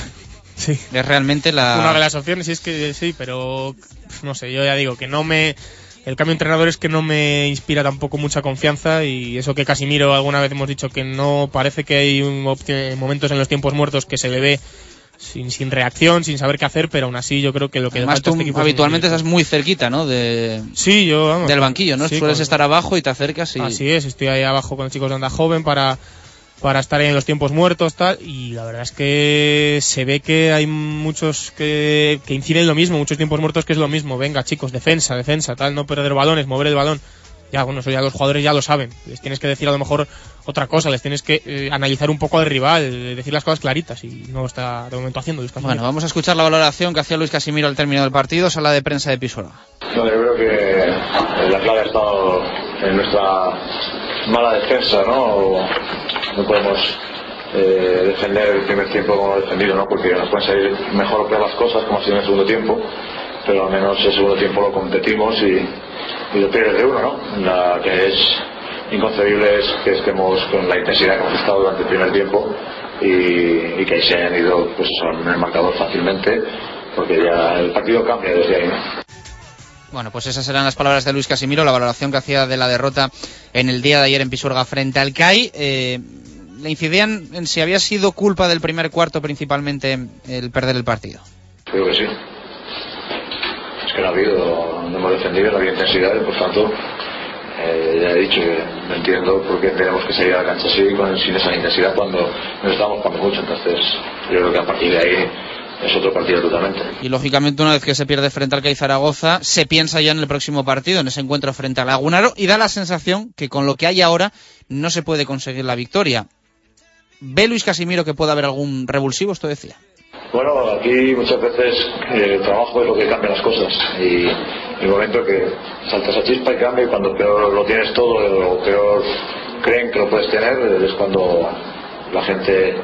Sí. es realmente la... una de las opciones, y es que sí, pero no sé, yo ya digo que no me. El cambio de entrenador es que no me inspira tampoco mucha confianza y eso que Casimiro alguna vez hemos dicho que no parece que hay un momentos en los tiempos muertos que se le ve sin, sin reacción, sin saber qué hacer, pero aún así yo creo que lo que Además tú este equipo es habitualmente estás muy cerquita, ¿no? De, Sí, yo, vamos. del banquillo, ¿no? Sí, Sueles con- estar abajo y te acercas y... Así es, estoy ahí abajo con los chicos de Onda Joven para, para estar en los tiempos muertos tal y la verdad es que se ve que hay muchos que, que inciden en lo mismo, muchos tiempos muertos que es lo mismo. Venga chicos, defensa, defensa, tal, no perder balones, mover el balón. Ya, bueno, eso ya los jugadores ya lo saben. Les tienes que decir a lo mejor otra cosa, les tienes que eh, analizar un poco al rival, eh, decir las cosas claritas y no lo está de momento haciendo. Luis Casimiro. Bueno, vamos a escuchar la valoración que hacía Luis Casimiro al término del partido, sala de prensa de Pisuerga. No, yo creo que la clave ha estado en nuestra mala defensa, ¿no? No podemos eh, defender el primer tiempo como defendido, ¿no? Porque nos pueden salir mejor o las cosas, como ha sido en el segundo tiempo, pero al menos el segundo tiempo lo competimos y, y lo pierdes de uno, ¿no? La que es inconcebible es que estemos con la intensidad que hemos estado durante el primer tiempo y, y que se hayan ido pues, en el marcador fácilmente, porque ya el partido cambia desde ahí, ¿no? Bueno, pues esas eran las palabras de Luis Casimiro, la valoración que hacía de la derrota en el día de ayer en Pisuerga frente al CAI. Eh, le incidían en si había sido culpa del primer cuarto principalmente el perder el partido. Creo que sí. Es que no ha habido, no hemos defendido, no había intensidad y por tanto eh, ya he dicho que no entiendo por qué tenemos que salir a la cancha así con, sin esa intensidad cuando nos estamos jugando mucho. Entonces yo creo que a partir de ahí es otro partido totalmente. Y lógicamente una vez que se pierde frente al CAI Zaragoza, se piensa ya en el próximo partido, en ese encuentro frente al Lagunaro, y da la sensación que con lo que hay ahora no se puede conseguir la victoria. ¿Ve Luis Casimiro que puede haber algún revulsivo? Esto decía. Bueno, aquí muchas veces eh, el trabajo es lo que cambia las cosas y el momento que salta esa chispa y cambia y cuando peor lo tienes todo o peor creen que lo puedes tener es cuando la gente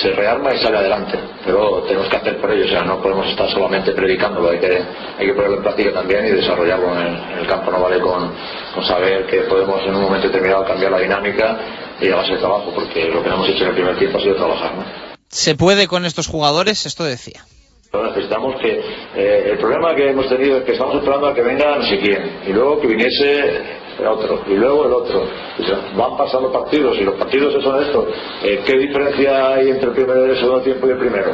se rearma y sale adelante. Pero tenemos que hacer por ello, o sea, no podemos estar solamente predicándolo, hay que, hay que ponerlo en práctica también y desarrollarlo en el, en el campo. No vale con, con saber que podemos en un momento determinado cambiar la dinámica y a base de trabajo, porque lo que hemos hecho en el primer tiempo ha sido trabajar. ¿no? ¿Se puede con estos jugadores? Esto decía. Pero necesitamos que eh, el problema que hemos tenido es que estamos esperando a que venga no sé quién y luego que viniese el otro y luego el otro. Sea, van pasando partidos y los partidos son estos. Eh, ¿qué diferencia hay entre el primer y el segundo tiempo y el primero?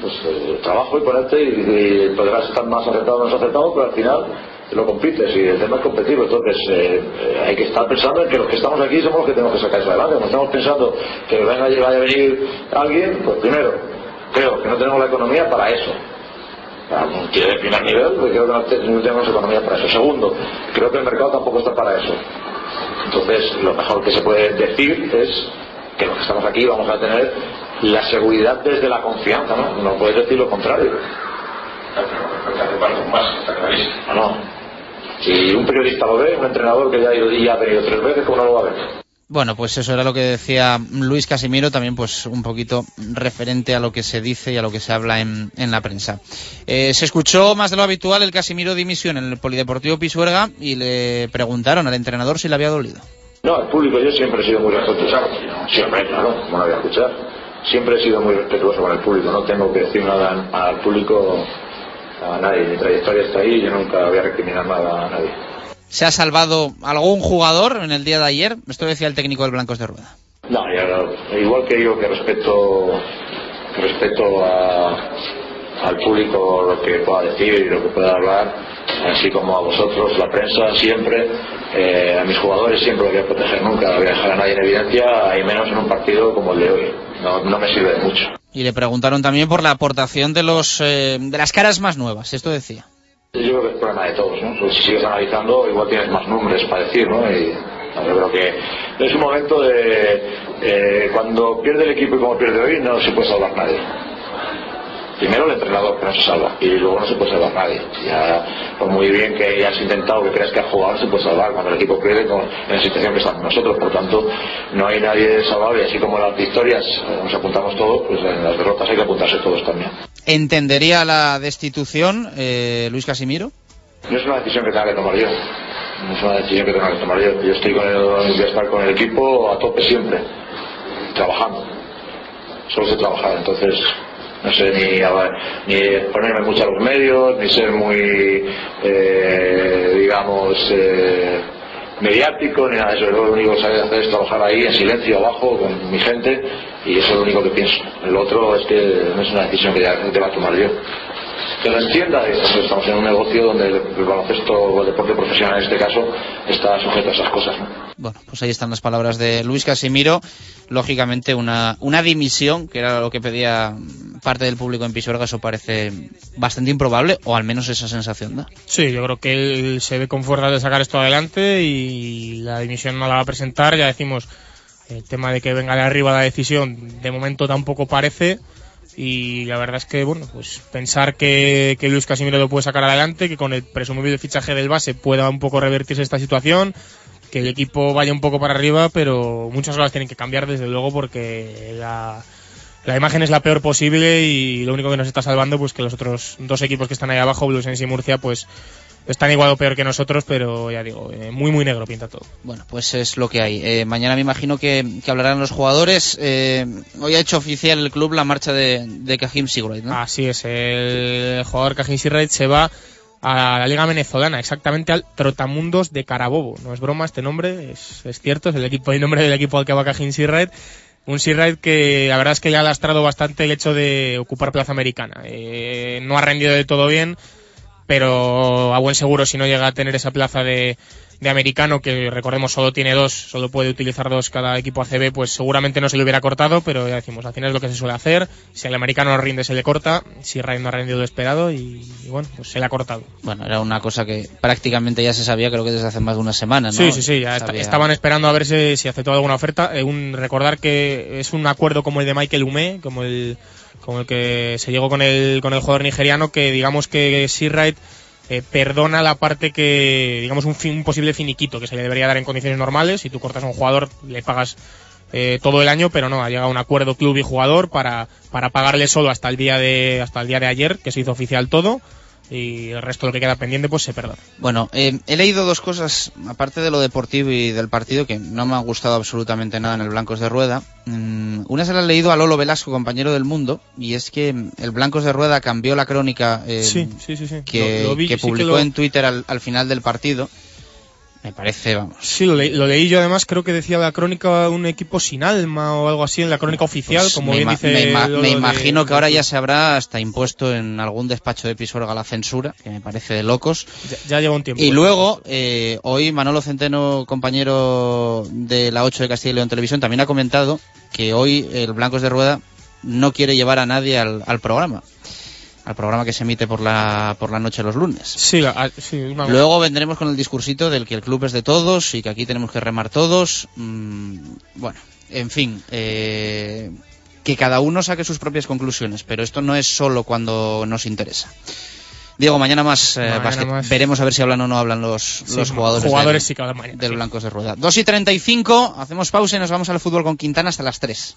pues eh, trabajo y ponerte y, y podrás estar más acertado o menos acertado pero al final lo compites y el tema es competitivo. Entonces eh, hay que estar pensando en que los que estamos aquí somos los que tenemos que sacar eso adelante. Como estamos pensando que venga vaya a venir alguien pues primero creo que no tenemos la economía para eso para un tío de primer nivel pues creo que no, te- no tenemos economía para eso segundo creo que el mercado tampoco está para eso entonces lo mejor que se puede decir es que los que estamos aquí vamos a tener la seguridad desde la confianza no, no puedes decir lo contrario no, no. si un periodista lo ve un entrenador que ya ha ha venido tres veces ¿cómo no lo va a ver? Bueno, pues eso era lo que decía Luis Casimiro, también pues un poquito referente a lo que se dice y a lo que se habla en, en la prensa. Eh, se escuchó más de lo habitual el Casimiro dimisión en el Polideportivo Pisuerga y le preguntaron al entrenador si le había dolido. No, el público yo siempre he sido muy respetuoso. Siempre, claro, como no voy a escuchar. Siempre he sido muy respetuoso con el público. No tengo que decir nada al público, a nadie. Mi trayectoria está ahí yo nunca voy a recriminar nada a nadie. ¿Se ha salvado algún jugador en el día de ayer? Esto decía el técnico del Blancos de Rueda. No, yo no- igual que digo que respeto, respeto a- al público lo que pueda decir y lo que pueda hablar, así como a vosotros, la prensa, siempre, eh, a mis jugadores siempre los voy a proteger, nunca voy a dejar a nadie en evidencia, y menos en un partido como el de hoy. No, no me sirve de mucho. Y le preguntaron también por la aportación de los eh, de las caras más nuevas. Esto decía. Yo creo que es problema de todos, ¿no? Pues si sigues analizando, igual tienes más nombres para decir, ¿no? Yo creo que es un momento de eh, cuando pierde el equipo y como pierde hoy, no se puede salvar nadie. Primero el entrenador que no se salva y luego no se puede salvar nadie. Ya, por muy bien que hayas intentado, que creas que has jugado, se puede salvar cuando el equipo pierde en la situación que estamos nosotros. Por tanto, no hay nadie salvable. Así como las victorias eh, nos apuntamos todos, pues en las derrotas hay que apuntarse todos también. ¿Entendería la destitución eh, Luis Casimiro? No es una decisión que tenga que tomar yo. No es una decisión que tenga que tomar yo. Yo estoy con el, voy a estar con el equipo a tope siempre, trabajando. Solo sé trabajar, entonces no sé ni, ni ponerme mucho a los medios, ni ser muy, eh, digamos, eh, mediático, ni nada de eso. Yo lo único que sabía hacer es trabajar ahí en silencio, abajo, con mi gente, y eso es lo único que pienso. El otro es que no es una decisión que deba tomar yo. Que lo entienda, estamos en un negocio donde el, el baloncesto o el deporte profesional en este caso está sujeto a esas cosas. ¿no? Bueno, pues ahí están las palabras de Luis Casimiro. Lógicamente, una, una dimisión, que era lo que pedía parte del público en Pisuerga, eso parece bastante improbable, o al menos esa sensación da. Sí, yo creo que él se ve con fuerzas de sacar esto adelante y la dimisión no la va a presentar. Ya decimos, el tema de que venga de arriba la decisión, de momento tampoco parece. Y la verdad es que, bueno, pues pensar que, que Luis Casimiro lo puede sacar adelante, que con el presumible fichaje del base pueda un poco revertirse esta situación, que el equipo vaya un poco para arriba, pero muchas cosas tienen que cambiar desde luego porque la, la imagen es la peor posible y lo único que nos está salvando pues que los otros dos equipos que están ahí abajo, Bluesense y Murcia, pues están igual o peor que nosotros, pero ya digo, eh, muy muy negro pinta todo. Bueno, pues es lo que hay. Eh, mañana me imagino que, que hablarán los jugadores. Eh, hoy ha hecho oficial el club la marcha de, de Kahim Sigurd, ¿no? Así es, el jugador Kajin Sirraid se va a la liga venezolana, exactamente al Trotamundos de Carabobo. No es broma este nombre, es, es cierto, es el equipo, el nombre del equipo al que va Kajin Sirraid. Un Sirraid que la verdad es que le ha lastrado bastante el hecho de ocupar plaza americana. Eh, no ha rendido del todo bien, pero a buen seguro si no llega a tener esa plaza de, de americano, que recordemos solo tiene dos, solo puede utilizar dos cada equipo ACB, pues seguramente no se le hubiera cortado, pero ya decimos, al final es lo que se suele hacer. Si el americano no rinde, se le corta. Si Ray no ha rendido lo esperado y, y bueno, pues se le ha cortado. Bueno, era una cosa que prácticamente ya se sabía, creo que desde hace más de una semana, ¿no? Sí, sí, sí, ya estaban esperando a ver si, si aceptó alguna oferta. Eh, un, recordar que es un acuerdo como el de Michael Hume, como el, como el que se llegó con el, con el jugador nigeriano, que digamos que Seawright eh, perdona la parte que, digamos, un, fin- un posible finiquito que se le debería dar en condiciones normales. Si tú cortas a un jugador, le pagas eh, todo el año, pero no, ha llegado a un acuerdo club y jugador para, para pagarle solo hasta el día de, hasta el día de ayer, que se hizo oficial todo, y el resto de lo que queda pendiente, pues se perdona. Bueno, eh, he leído dos cosas, aparte de lo deportivo y del partido, que no me han gustado absolutamente nada en el Blancos de Rueda. Mm, una se la he leído a Lolo Velasco, compañero del Mundo, y es que el Blancos de Rueda cambió la crónica eh, Sí, sí, sí, sí. que, Lo- lo vi, que sí que publicó lo- en Twitter al, al final del partido. Me parece, vamos. Sí, lo, leí- lo leí yo además, creo que decía la crónica un equipo sin alma o algo así en la crónica oficial, Pues como me, bien dice. me ima- de- imagino que ahora ya se habrá hasta impuesto en algún despacho de Pisuerga la censura, que me parece de locos. Ya, ya lleva un tiempo. Y luego, eh, hoy Manolo Centeno, compañero de la 8 de Castilla y León Televisión, también ha comentado que hoy el Blancos de Rueda no quiere llevar a nadie al, al programa. Al programa que se emite por la, por la noche los lunes. Sí, la- ah, sí, una- Luego vendremos con el discursito del que el club es de todos y que aquí tenemos que remar todos. Mm, bueno, en fin, eh, que cada uno saque sus propias conclusiones, pero esto no es solo cuando nos interesa. Diego, mañana más, eh, Mañana básquet. más. Veremos a ver si hablan o no hablan los, Sí, los jugadores, jugadores del, sí mañana, del. Blancos de Rueda. 2 y 35, hacemos pausa y nos vamos al fútbol con Quintana hasta las 3.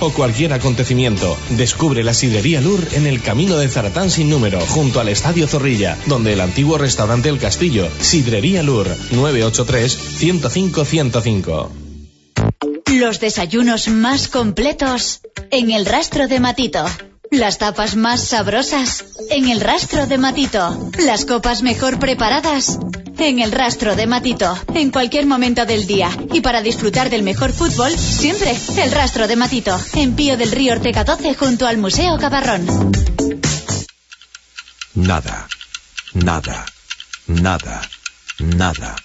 o cualquier acontecimiento. Descubre la sidrería Lur en el camino de Zaratán sin número, junto al Estadio Zorrilla, donde el antiguo restaurante El Castillo. Sidrería Lur, 983-105-105. Los desayunos más completos en el rastro de Matito. Las tapas más sabrosas, en el rastro de Matito. Las copas mejor preparadas, en el rastro de Matito. En cualquier momento del día. Y para disfrutar del mejor fútbol, siempre el rastro de Matito. En Pío del Río Ortega 12 junto al Museo Cabarrón. Nada, nada, nada, nada.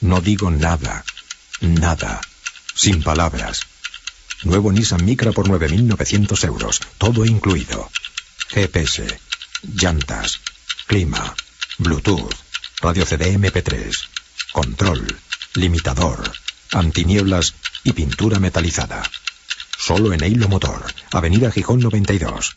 No digo nada, nada. Sin palabras. Nuevo Nissan Micra por 9.900 euros. Todo incluido. GPS, llantas, clima, Bluetooth, radio CD MP3, control, limitador, antinieblas y pintura metalizada. Solo en Eilo Motor, Avenida Gijón 92.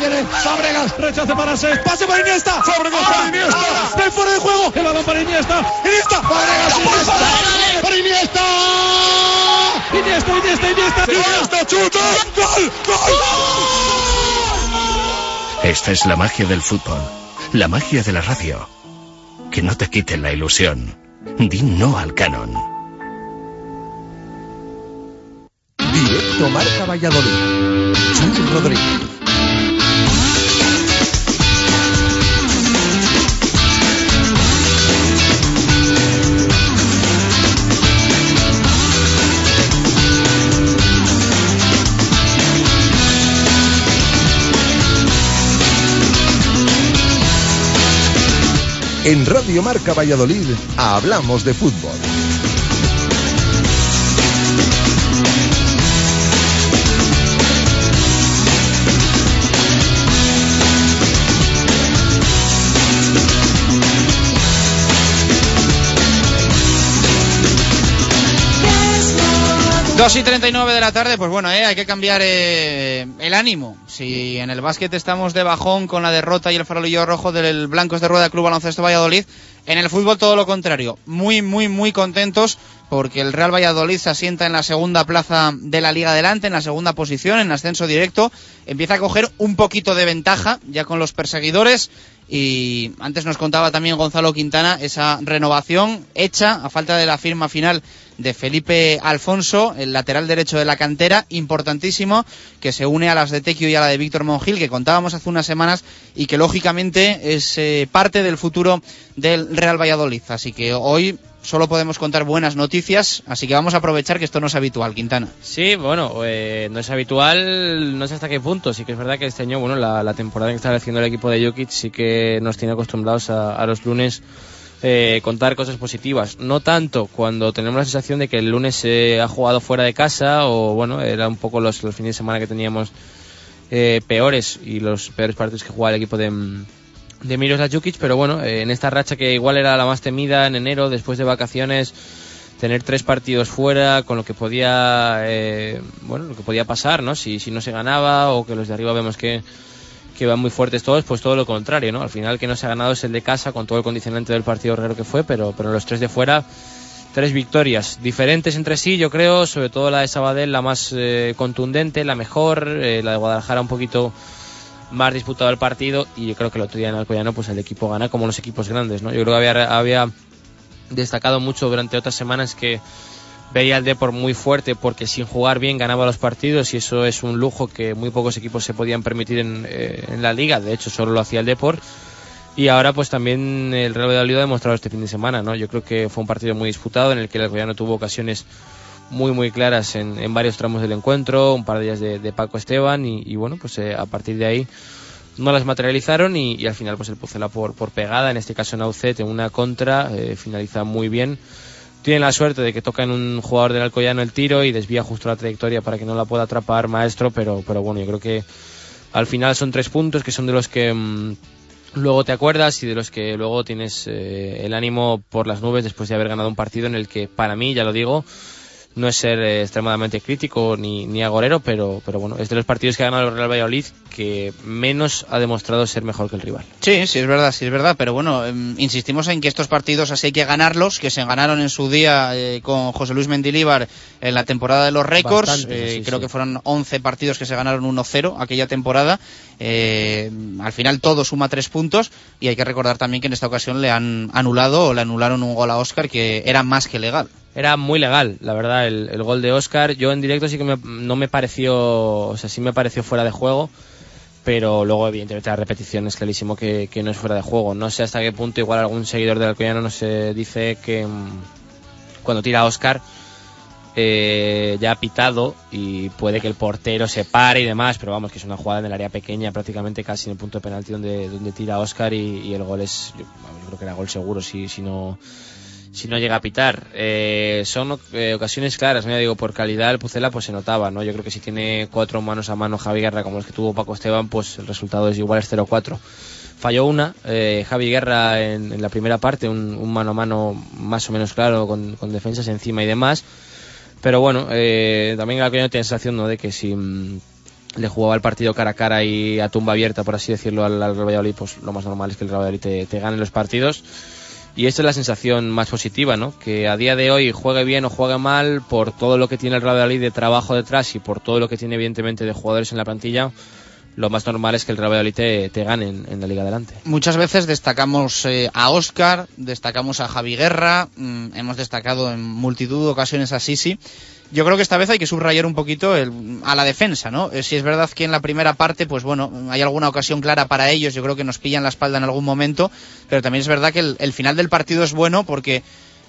Viene Fábregas, rechace para Ses, pase para Iniesta. Fábregas para Iniesta. De fuera de juego, el balón para Iniesta. Iniesta. Fábregas, Iniesta. Para Iniesta. Iniesta, Iniesta, Iniesta. Iniesta, chuta. Gol, gol. Esta es la magia del fútbol, la magia de la radio. Que no te quiten la ilusión. Di no al canon. Directo Marca Valladolid. Chus Rodríguez. En Radio Marca Valladolid hablamos de fútbol. Dos y 39 de la tarde, pues bueno, eh, hay que cambiar eh, el ánimo. Si en el básquet estamos de bajón con la derrota y el farolillo rojo del Blancos de Rueda Club Baloncesto Valladolid, en el fútbol todo lo contrario. Muy, muy, muy contentos porque el Real Valladolid se asienta en la segunda plaza de la Liga Adelante, en la segunda posición, en ascenso directo. Empieza a coger un poquito de ventaja ya con los perseguidores. Y antes nos contaba también Gonzalo Quintana esa renovación hecha a falta de la firma final de Felipe Alfonso, el lateral derecho de la cantera, importantísimo, que se une a las de Tequio y a la de Víctor Mongil, que contábamos hace unas semanas y que lógicamente es eh, parte del futuro del Real Valladolid. Así que hoy solo podemos contar buenas noticias, así que vamos a aprovechar que esto no es habitual, Quintana. Sí, bueno, eh, no es habitual, no sé hasta qué punto. Sí que es verdad que este año, bueno, la, la temporada que está haciendo el equipo de Jokic sí que nos tiene acostumbrados a, a los lunes eh, contar cosas positivas. No tanto cuando tenemos la sensación de que el lunes se ha jugado fuera de casa o, bueno, era un poco los, los fines de semana que teníamos eh, peores y los peores partidos que jugaba el equipo de, de Miroslav Jukic, pero bueno, eh, en esta racha que igual era la más temida en enero, después de vacaciones, tener tres partidos fuera con lo que podía, eh, bueno, lo que podía pasar, ¿no? Si, si no se ganaba o que los de arriba vemos que que van muy fuertes todos, pues todo lo contrario, ¿no? Al final que no se ha ganado es el de casa con todo el condicionante del partido raro que fue, pero, pero los tres de fuera, tres victorias diferentes entre sí, yo creo, sobre todo la de Sabadell, la más eh, contundente, la mejor, eh, la de Guadalajara un poquito más disputado el partido y yo creo que el otro día en Alcoyano pues el equipo gana como los equipos grandes, ¿no? Yo creo que había, había destacado mucho durante otras semanas que veía al Depor muy fuerte porque sin jugar bien ganaba los partidos y eso es un lujo que muy pocos equipos se podían permitir en, eh, en la liga, de hecho solo lo hacía el Depor. Y ahora pues también el Real Valladolid ha demostrado este fin de semana, ¿no? Yo creo que fue un partido muy disputado en el que el Alcoyano tuvo ocasiones muy muy claras en, en varios tramos del encuentro, un par de ellas de, de Paco Esteban y, y bueno pues eh, a partir de ahí no las materializaron y, y al final pues el Pucela por, por pegada, en este caso en Aucet en una contra, eh, finaliza muy bien tienen la suerte de que toca en un jugador del Alcoyano el tiro y desvía justo la trayectoria para que no la pueda atrapar Maestro, pero, pero bueno, yo creo que al final son tres puntos que son de los que mm, luego te acuerdas y de los que luego tienes eh, el ánimo por las nubes después de haber ganado un partido en el que para mí, ya lo digo, no es ser eh, extremadamente crítico ni, ni agorero, pero, pero bueno, es de los partidos que ha ganado el Real Valladolid que menos ha demostrado ser mejor que el rival. Sí, sí es verdad, sí es verdad, pero bueno, em, insistimos en que estos partidos así hay que ganarlos, que se ganaron en su día eh, con José Luis Mendilíbar en la temporada de los récords, eh, sí, creo sí. que fueron 11 partidos que se ganaron 1-0 aquella temporada, Eh, al final todo suma tres puntos y hay que recordar también que en esta ocasión le han anulado o le anularon un gol a Oscar que era más que legal. Era muy legal, la verdad, el, el gol de Oscar. Yo en directo sí que me- no me pareció, o sea, sí me pareció fuera de juego, pero luego evidentemente la repetición es clarísimo que, que no es fuera de juego. No sé hasta qué punto igual algún seguidor del Alcoyano nos dice que mm, cuando tira a Oscar eh, ya ha pitado y puede que el portero se pare y demás, pero vamos, que es una jugada en el área pequeña, prácticamente casi en el punto de penalti donde, donde tira Oscar y, y el gol es, yo, yo creo que era gol seguro si, si no si no llega a pitar. Eh, son eh, ocasiones claras, ¿no? Digo, por calidad el Pucela pues se notaba, ¿no? Yo creo que si tiene cuatro manos a mano Javi Guerra como los que tuvo Paco Esteban, pues el resultado es igual es 0-4. Falló una, eh, Javi Guerra en, la primera parte, un, mano a mano más o menos claro, con, defensas encima y demás. Pero bueno, eh, también el la sensación, ¿no? De que si mm, le jugaba el partido cara a cara y a tumba abierta, por así decirlo, al, al Valladolid, pues lo más normal es que el Real Valladolid te gane los partidos. Y esta es la sensación más positiva, ¿no? Que a día de hoy juegue bien o juegue mal, por todo lo que tiene el Real Valladolid de trabajo detrás y por todo lo que tiene evidentemente de jugadores en la plantilla, lo más normal es que el Real Valladolid te, te gane en, en la Liga Adelante. Muchas veces destacamos eh, a Oscar, destacamos a Javi Guerra, mm, hemos destacado en multitud de ocasiones a Sisi. Yo creo que esta vez hay que subrayar un poquito el- a la defensa, ¿no? Eh, si es verdad que en la primera parte, pues bueno, hay alguna ocasión clara para ellos, yo creo que nos pillan la espalda en algún momento, pero también es verdad que el, final del partido es bueno porque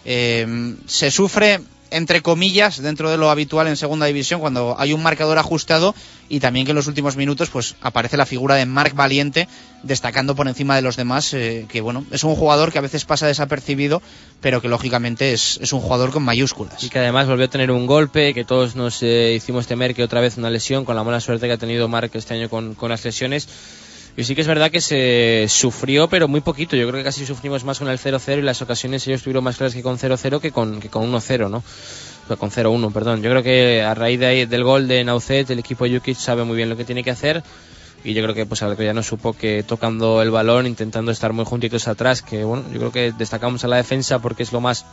eh, se sufre entre comillas dentro de lo habitual en segunda división cuando hay un marcador ajustado y también que en los últimos minutos pues aparece la figura de Marc Valiente destacando por encima de los demás eh, que bueno es un jugador que a veces pasa desapercibido pero que lógicamente es, es un jugador con mayúsculas Y que además volvió a tener un golpe, que todos nos eh, hicimos temer que otra vez una lesión, con la mala suerte que ha tenido Marc este año con, con las lesiones. Y sí que es verdad que se sufrió, pero muy poquito. Yo creo que casi sufrimos más con el 0-0 y las ocasiones ellos tuvieron más claras que con 0-0 que con, que con 1-0, ¿no? Con 0-1, perdón. Yo creo que a raíz de ahí, del gol de Naucet, el equipo de Jukic sabe muy bien lo que tiene que hacer. Y yo creo que pues ya no supo que tocando el balón, intentando estar muy juntitos atrás, que bueno, yo creo que destacamos a la defensa porque es lo más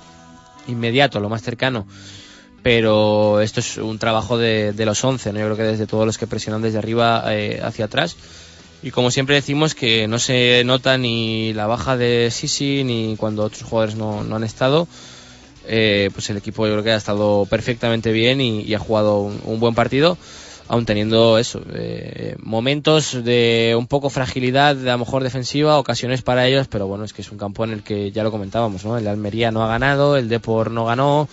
inmediato, lo más cercano. Pero esto es un trabajo de, de los 11, ¿no? Yo creo que desde todos los que presionan desde arriba eh, hacia atrás. Y como siempre decimos que no se nota ni la baja de Sisi ni cuando otros jugadores no, no han estado. Eh, pues el equipo yo creo que ha estado perfectamente bien y, ha jugado un, un buen partido, aun teniendo eso, eh, momentos de un poco fragilidad, de a lo mejor defensiva, ocasiones para ellos, pero bueno, es que es un campo en el que ya lo comentábamos, ¿no? El Almería no ha ganado, el Depor no ganó,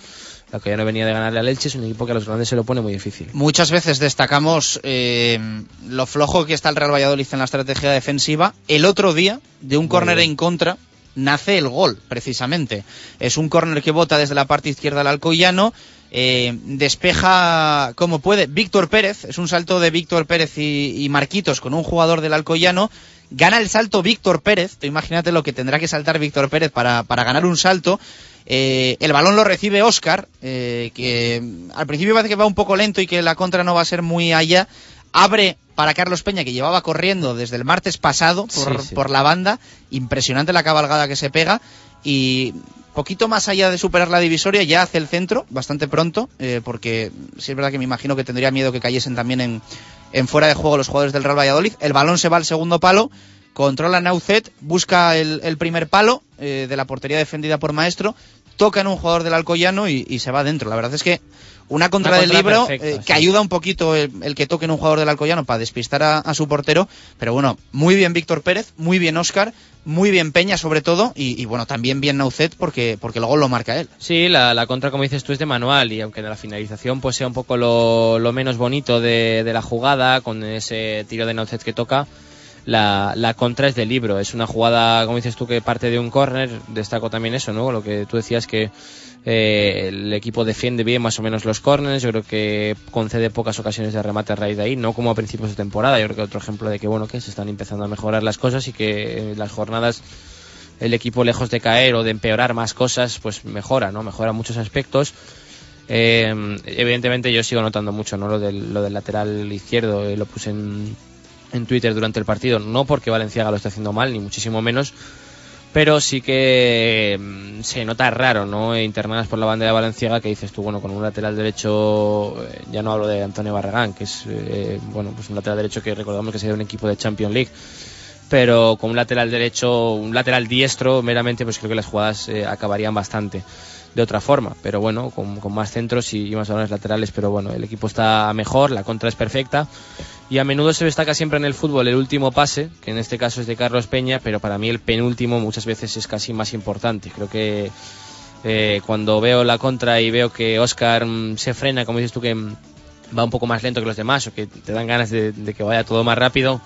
la que ya no venía de ganarle al Elche, es un equipo que a los grandes se lo pone muy difícil. Muchas veces destacamos eh, lo flojo que está el Real Valladolid en la estrategia defensiva. El otro día, de un córner en contra, nace el gol, precisamente. Es un córner que bota desde la parte izquierda al Alcoyano. eh, despeja como puede Víctor Pérez, es un salto de Víctor Pérez y, y Marquitos con un jugador del Alcoyano. Gana el salto Víctor Pérez, tú imagínate lo que tendrá que saltar Víctor Pérez para, para ganar un salto. Eh, el balón lo recibe Oscar, eh, que al principio parece que va un poco lento y que la contra no va a ser muy allá. Abre para Carlos Peña, que llevaba corriendo desde el martes pasado por, Sí, sí. por la banda. Impresionante la cabalgada que se pega. Y poquito más allá de superar la divisoria, ya hace el centro, bastante pronto, eh, porque sí es verdad que me imagino que tendría miedo que cayesen también en, en fuera de juego los jugadores del Real Valladolid. El balón se va al segundo palo, controla Naucet, busca el, el primer palo eh, de la portería defendida por Maestro, toca en un jugador del Alcoyano y, y se va dentro. La verdad es que una contra Una del libro perfecta, eh, que ayuda un poquito el, el que toque en un jugador del Alcoyano para despistar a, a su portero, pero bueno, muy bien Víctor Pérez, muy bien Oscar, muy bien Peña sobre todo y, y bueno, también bien Naucet porque, porque gol lo marca él. Sí, la, la contra, como dices tú, es de manual y aunque en la finalización pues sea un poco lo, lo menos bonito de, de la jugada, con ese tiro de Naucet que toca, la, la contra es de libro. Es una jugada, como dices tú, que parte de un córner. Destaco también eso, ¿no? Lo que tú decías que eh, el equipo defiende bien más o menos los corners. Yo creo que concede pocas ocasiones de remate a raíz de ahí, no como a principios de temporada. Yo creo que otro ejemplo de que, bueno, que se están empezando a mejorar las cosas y que las jornadas el equipo lejos de caer o de empeorar más cosas, pues mejora, ¿no? Mejora muchos aspectos. Eh, evidentemente yo sigo notando mucho, ¿no? Lo del, lo del lateral izquierdo, eh, lo puse en, en Twitter durante el partido, no porque Valenciaga lo esté haciendo mal, ni muchísimo menos, pero sí que mm, se nota raro, ¿no? Internadas por la bandera Valenciaga que dices tú, bueno, con un lateral derecho, eh, ya no hablo de Antonio Barragán, que es, eh, bueno, pues un lateral derecho que recordamos que sería un equipo de Champions League, pero con un lateral derecho, un lateral diestro, meramente, pues creo que las jugadas eh, acabarían bastante de otra forma, pero bueno, con, con más centros y, y más balones laterales, pero bueno, el equipo está mejor, la contra es perfecta y a menudo se destaca siempre en el fútbol el último pase, que en este caso es de Carlos Peña, pero para mí el penúltimo muchas veces es casi más importante. Creo que eh, cuando veo la contra y veo que Oscar mm, se frena, como dices tú, que va un poco más lento que los demás o que te dan ganas de, que vaya todo más rápido,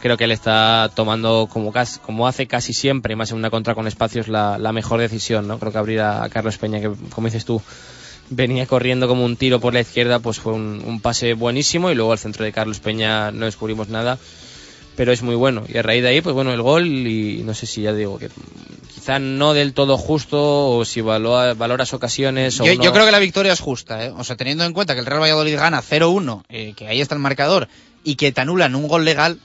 creo que él está tomando como, como hace casi siempre, más en una contra con espacios, la, mejor decisión, ¿no? Creo que abrir a, a Carlos Peña, que como dices tú, venía corriendo como un tiro por la izquierda, pues fue un, un pase buenísimo y luego al centro de Carlos Peña no descubrimos nada, pero es muy bueno. Y a raíz de ahí, pues bueno, el gol y no sé si ya digo que quizá no del todo justo o si valora- valoras ocasiones o Yo, no. yo creo que la victoria es justa, ¿eh? O sea, teniendo en cuenta que el Real Valladolid gana 0-1, eh, que ahí está el marcador, y que te anulan un gol legal,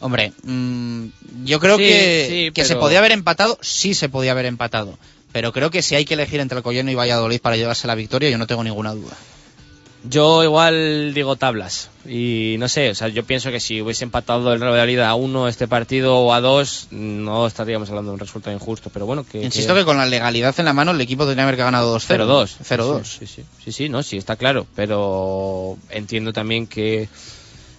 hombre, mm, yo creo Sí, que, sí, que se podía haber empatado, sí se podía haber empatado. Pero creo que si hay que elegir entre Alcoyano y Valladolid para llevarse la victoria, yo no tengo ninguna duda. Yo igual digo tablas. Y no sé, o sea, yo pienso que si hubiese empatado el Real Valladolid a uno este partido o a dos, no estaríamos hablando de un resultado injusto. Pero bueno, que. Insisto que con la legalidad en la mano el equipo tendría que haber ganado 2-0. 0-2. 0-2. Sí, sí, sí, sí, sí, no, sí, está claro. Pero entiendo también que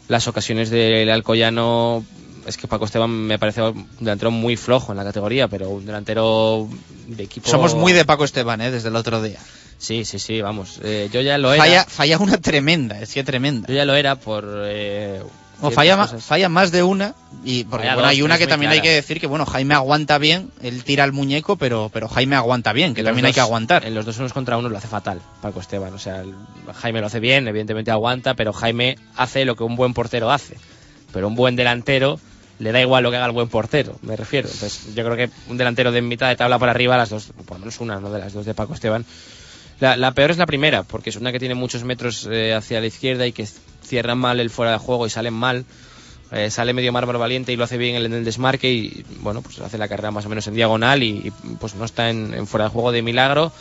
las ocasiones del Alcoyano. Es que Paco Esteban me parece un delantero muy flojo en la categoría, pero un delantero de equipo. Somos muy de Paco Esteban, ¿eh? Desde el otro día. Sí, sí, sí, vamos. eh, yo ya lo era. Falla, falla una tremenda, es que tremenda. Yo ya lo era por. eh, O falla, ma- falla más de una y porque bueno, dos, hay una que también hay que decir que bueno Jaime aguanta bien él tira el muñeco pero pero Jaime aguanta bien que En también hay que aguantar En los dos unos contra uno lo hace fatal Paco Esteban. O sea, el- Jaime lo hace bien, evidentemente aguanta, pero Jaime hace lo que un buen portero hace. Pero un buen delantero le da igual lo que haga el buen portero, me refiero. Entonces, yo creo que un delantero de mitad de tabla para arriba, las dos, por lo menos una ¿no? de las dos de Paco Esteban. La, la peor es la primera, porque es una que tiene muchos metros eh, hacia la izquierda y que cierra mal el fuera de juego y salen mal. Eh, sale medio Mármol Valiente y lo hace bien en el, desmarque y bueno, pues hace la carrera más o menos en diagonal y, y, pues no está en, en fuera de juego de milagro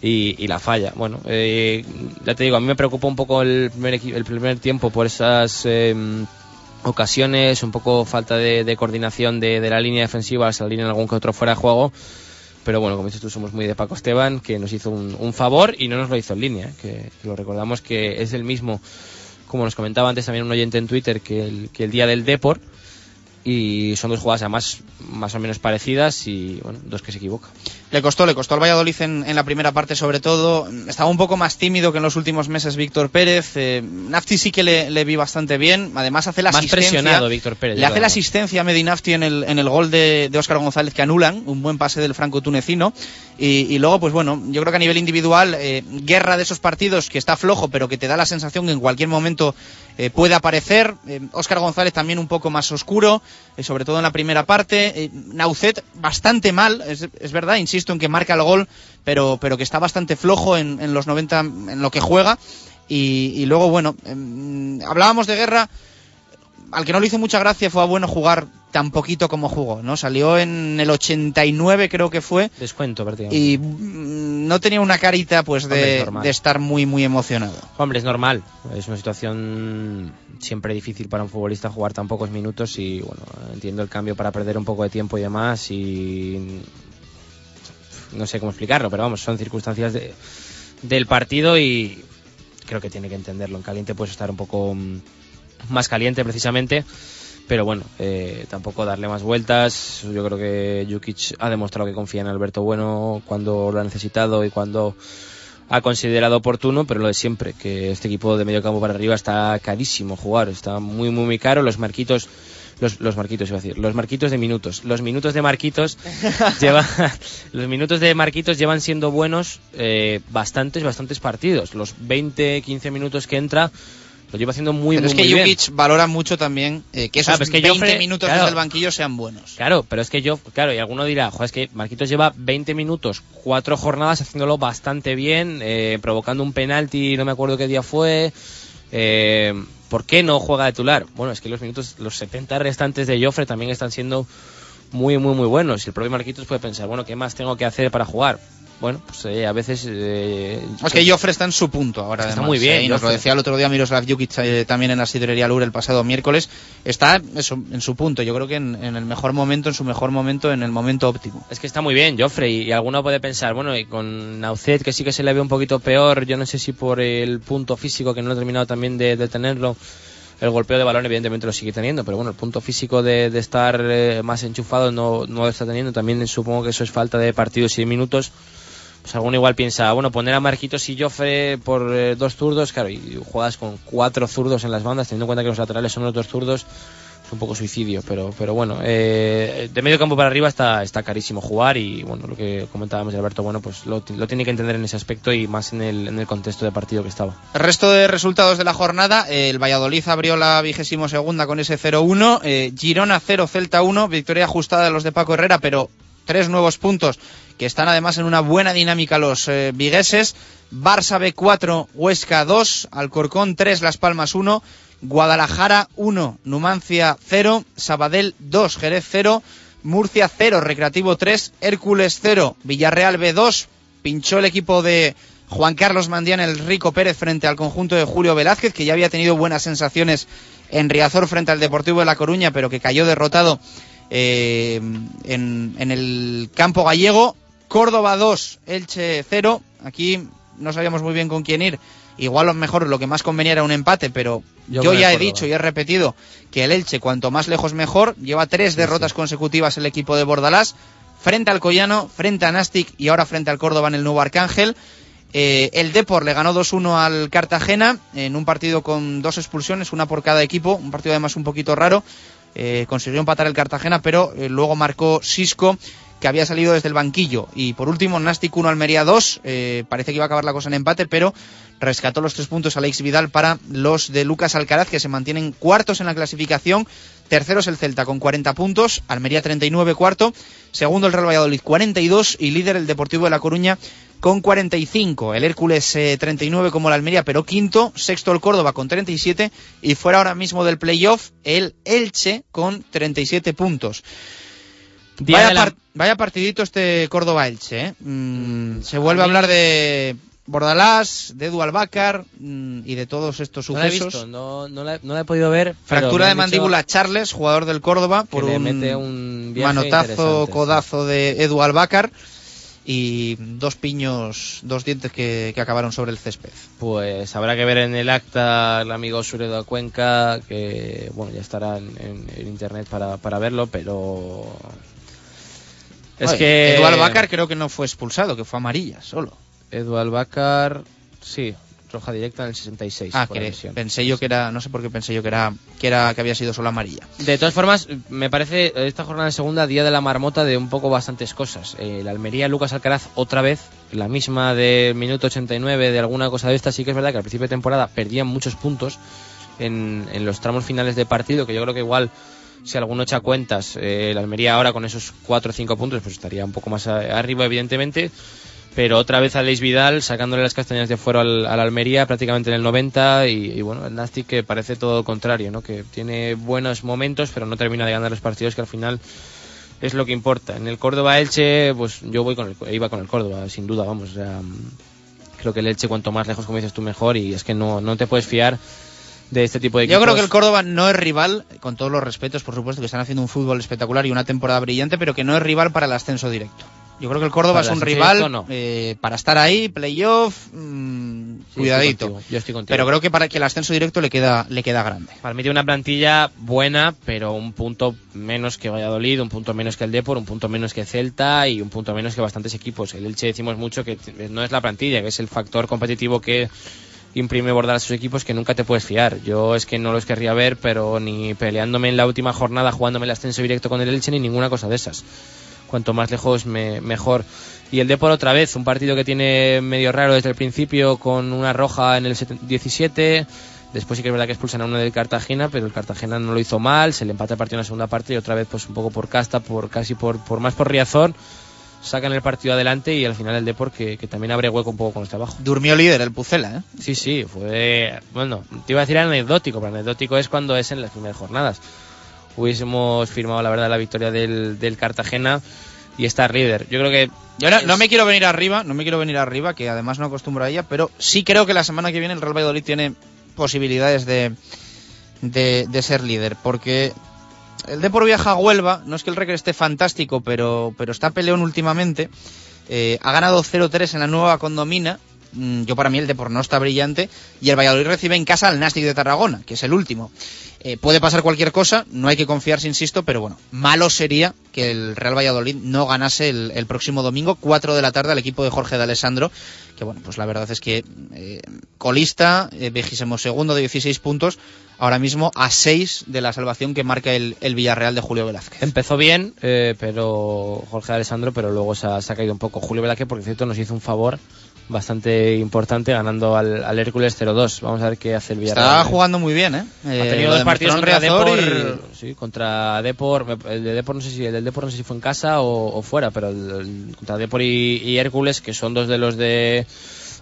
y, y la falla. Bueno, eh, ya te digo, a mí me preocupó un poco el primer, el primer tiempo por esas eh, ocasiones, un poco falta de, coordinación de, de la línea defensiva, salir en algún que otro fuera de juego. Pero bueno, como dices tú, somos muy de Paco Esteban, que nos hizo un, un favor y no nos lo hizo en línea, ¿eh? que, lo recordamos que es el mismo, como nos comentaba antes también un oyente en Twitter, que el, que el día del Deport. Y son dos jugadas además más o menos parecidas y bueno, dos que se equivocan. Le costó le costó al Valladolid en, en la primera parte sobre todo. Estaba un poco más tímido que en los últimos meses Víctor Pérez. Eh, Nafti sí que le, le vi bastante bien. Además hace la Más asistencia presionado Víctor Pérez, le hace la asistencia a Medinafti en el, en el gol de, de Óscar González que anulan. Un buen pase del franco tunecino. Y, y luego pues bueno yo creo que a nivel individual eh, guerra de esos partidos que está flojo pero que te da la sensación que en cualquier momento eh, puede aparecer. Eh, Óscar González también un poco más oscuro, eh, sobre todo en la primera parte. Naucet bastante mal, es, es verdad, insisto en que marca el gol, pero, pero que está bastante flojo en, en los 90, en lo que juega. Y, y luego, bueno, em, hablábamos de guerra. Al que no le hizo mucha gracia fue a bueno jugar tan poquito como jugó, ¿no? Salió en el 89 creo que fue Descuento prácticamente. y mm, no tenía una carita pues es de, normal. de estar muy muy emocionado. Hombre, es normal. Es una situación siempre difícil para un futbolista jugar tan pocos minutos y bueno, entiendo el cambio para perder un poco de tiempo y demás y no sé cómo explicarlo, pero vamos, son circunstancias de- del partido y creo que tiene que entenderlo. En caliente puedes estar un poco mm, más caliente precisamente, pero bueno, eh, tampoco darle más vueltas. Yo creo que Jukic ha demostrado que confía en Alberto Bueno cuando lo ha necesitado y cuando ha considerado oportuno, pero lo de siempre, que este equipo de medio campo para arriba está carísimo jugar, está muy, muy, muy caro. Los marquitos Los, los Marquitos, iba a decir. Los Marquitos de minutos. Los minutos de Marquitos lleva, los minutos de Marquitos llevan siendo buenos eh, bastantes, bastantes partidos. Los 20, 15 minutos que entra lo lleva haciendo muy, Pero muy, es que. Jokic valora mucho también eh, que esos es que 20 Joffre- minutos claro. desde el banquillo sean buenos. Claro, pero es que yo, claro, y alguno dirá, joder, es que Marquitos lleva 20 minutos, cuatro jornadas haciéndolo bastante bien, eh, provocando un penalti, no me acuerdo qué día fue. Eh, ¿Por qué no juega de titular? Bueno, es que los minutos, los 70 restantes de Joffre también están siendo muy, muy, muy buenos. Y el propio Marquitos puede pensar, bueno, ¿qué más tengo que hacer para jugar? Bueno, pues eh, a veces... eh, Es que Joffre está en su punto ahora. Está además, muy bien, ¿eh? Y nos lo decía el otro día Miroslav Jukic eh, también en la sidrería Lure el pasado miércoles. Está eso, en su punto. Yo creo que en, en el mejor momento, en su mejor momento, en el momento óptimo. Es que está muy bien, Joffre, y, y alguno puede pensar, bueno, y con Naucet, que sí que se le ve un poquito peor, yo no sé si por el punto físico, que no he terminado también de, de tenerlo, el golpeo de balón evidentemente lo sigue teniendo, pero bueno, el punto físico de, de estar eh, más enchufado no, no lo está teniendo, también supongo que eso es falta de partidos y de minutos. Pues alguno igual piensa, bueno, poner a Marquitos y Joffre por eh, dos zurdos, claro, y juegas con cuatro zurdos en las bandas, teniendo en cuenta que los laterales son los dos zurdos, es un poco suicidio, pero, pero bueno, eh, de medio campo para arriba está, está carísimo jugar y bueno, lo que comentábamos de Alberto, bueno, pues lo, lo tiene que entender en ese aspecto y más en el, en el contexto de partido que estaba. El resto de resultados de la jornada, el Valladolid abrió la vigésimo segunda con ese 0-1, eh, Girona 0, Celta 1, victoria ajustada de los de Paco Herrera, pero tres nuevos puntos que están además en una buena dinámica los eh, vigueses, Barça B4, Huesca 2, Alcorcón 3, Las Palmas 1, Guadalajara 1, Numancia 0, Sabadell 2, Jerez 0, Murcia 0, Recreativo 3, Hércules 0, Villarreal B2, pinchó el equipo de Juan Carlos Mandián el Rico Pérez frente al conjunto de Julio Velázquez, que ya había tenido buenas sensaciones en Riazor frente al Deportivo de La Coruña, pero que cayó derrotado eh, en, en el campo gallego. Córdoba 2, Elche 0. Aquí no sabíamos muy bien con quién ir. Igual a lo mejor lo que más convenía era un empate, pero Yo ya he dicho y he repetido que el Elche, cuanto más lejos mejor, lleva tres derrotas consecutivas el equipo de Bordalás, frente al Collano, frente a Nastic y ahora frente al Córdoba en el nuevo Arcángel. Eh, el Depor le ganó 2-1 al Cartagena en un partido con dos expulsiones, una por cada equipo, un partido además un poquito raro. Eh, consiguió empatar el Cartagena, pero eh, luego marcó Sisco, que había salido desde el banquillo. Y por último, Nastic 1, Almería 2. Eh, parece que iba a acabar la cosa en empate, pero rescató los tres puntos Alex Vidal para los de Lucas Alcaraz, que se mantienen cuartos en la clasificación. Tercero es el Celta con 40 puntos, Almería 39 cuarto, segundo el Real Valladolid 42 y líder el Deportivo de La Coruña con 45. El Hércules eh, 39 como el Almería, pero quinto, sexto el Córdoba con 37 y fuera ahora mismo del playoff el Elche con 37 puntos. Vaya, de la- par- vaya partidito este Córdoba-Elche. ¿eh? Mm, se vuelve a hablar de Bordalás, de Edu Albácar mm, y de todos estos No la he sucesos. visto, no, no, la, no la he podido ver. Fractura de mandíbula Charles, jugador del Córdoba, por un, mete un viaje manotazo, codazo de Edu Albácar y dos piños, dos dientes que, que acabaron sobre el césped. Pues habrá que ver en el acta el amigo Suredo Cuenca, que bueno, ya estará en, en- en internet para, para verlo, pero. Es que. Edu Albácar creo que no fue expulsado, que fue amarilla solo. Edu Albácar, sí, roja directa en el 66. Ah, que pensé yo que era, no sé por qué pensé yo que era, que era, que había sido solo amarilla. De todas formas, me parece esta jornada de segunda día de la marmota de un poco bastantes cosas. Eh, la Almería, Lucas Alcaraz, otra vez, la misma del minuto 89, de alguna cosa de esta. Sí que es verdad que al principio de temporada perdían muchos puntos en, en los tramos finales de partido, que yo creo que igual, si alguno echa cuentas, eh, la Almería ahora con esos 4 o 5 puntos, pues estaría un poco más arriba, evidentemente. Pero otra vez a Leis Vidal sacándole las castañas de fuera al, al Almería prácticamente en el 90 y, y bueno, el Nastic que parece todo lo contrario, ¿no? Que tiene buenos momentos pero no termina de ganar los partidos que al final es lo que importa. En el Córdoba Elche, pues yo voy con el, iba con el Córdoba, sin duda, vamos. o creo que el Elche cuanto más lejos, como dices tú, mejor y es que no, no te puedes fiar de este tipo de equipos. Yo creo que el Córdoba no es rival, con todos los respetos, por supuesto, que están haciendo un fútbol espectacular y una temporada brillante, pero que no es rival para el ascenso directo. Yo creo que el Córdoba Para es un rival directo, no. eh, para estar ahí, playoff, mm, Sí, cuidadito. estoy yo estoy contigo. Pero creo que para que el ascenso directo le queda, le queda grande. Para mí tiene una plantilla buena, pero un punto menos que Valladolid, un punto menos que el Depor, un punto menos que Celta y un punto menos que bastantes equipos. El Elche decimos mucho que no es la plantilla, que es el factor competitivo que imprime bordar a sus equipos que nunca te puedes fiar. Yo es que no los querría ver, pero ni peleándome en la última jornada, jugándome el ascenso directo con el Elche, ni ninguna cosa de esas. Cuanto más lejos, me- mejor. Y el Depor otra vez, un partido que tiene medio raro desde el principio, con una roja en el 17. Después sí que es verdad que expulsan a uno del Cartagena, pero el Cartagena no lo hizo mal, se le empata el partido en la segunda parte y otra vez pues un poco por casta, por casi por, por más por Riazor, sacan el partido adelante y al final el Depor que, que también abre hueco un poco con este abajo. Durmió líder el Pucela, ¿eh? Sí, sí, fue. Bueno, te iba a decir anecdótico, pero anecdótico es cuando es en las primeras jornadas. Hubiésemos firmado, la verdad, la victoria del, del Cartagena y estar líder. Yo creo que. Yo no, no me quiero venir arriba, no me quiero venir arriba, que además no acostumbro a ella, pero sí creo que la semana que viene el Real Valladolid tiene posibilidades de, de, de ser líder, porque el Depor viaja a Huelva, no es que el Recre esté fantástico, pero, pero está peleón últimamente, eh, ha ganado 0-3 en la nueva condomina, Mm, yo para mí el Depor no está brillante, y el Valladolid recibe en casa al Nastic de Tarragona, que es el último. Eh, puede pasar cualquier cosa, no hay que confiarse, insisto, pero bueno, malo sería que el Real Valladolid no ganase el, próximo domingo, 4 de la tarde, al equipo de Jorge de Alessandro, que bueno, pues la verdad es que eh, colista, eh, vigésimo segundo de 16 puntos, ahora mismo a 6 de la salvación que marca el, el Villarreal de Julio Velázquez. Empezó bien, pero Jorge Alessandro, pero luego se ha, caído un poco. Julio Velázquez, por cierto, nos hizo un favor bastante importante ganando al, al Hércules 0-2. Vamos a ver qué hace el Villarreal. Está jugando muy bien, ¿eh? Ha Eh, tenido dos partidos contra Depor, y- sí, contra Depor, el de Depor no sé si el del Depor no sé si fue en casa o, o fuera, pero el, el- contra Depor y, y Hércules, que son dos de los de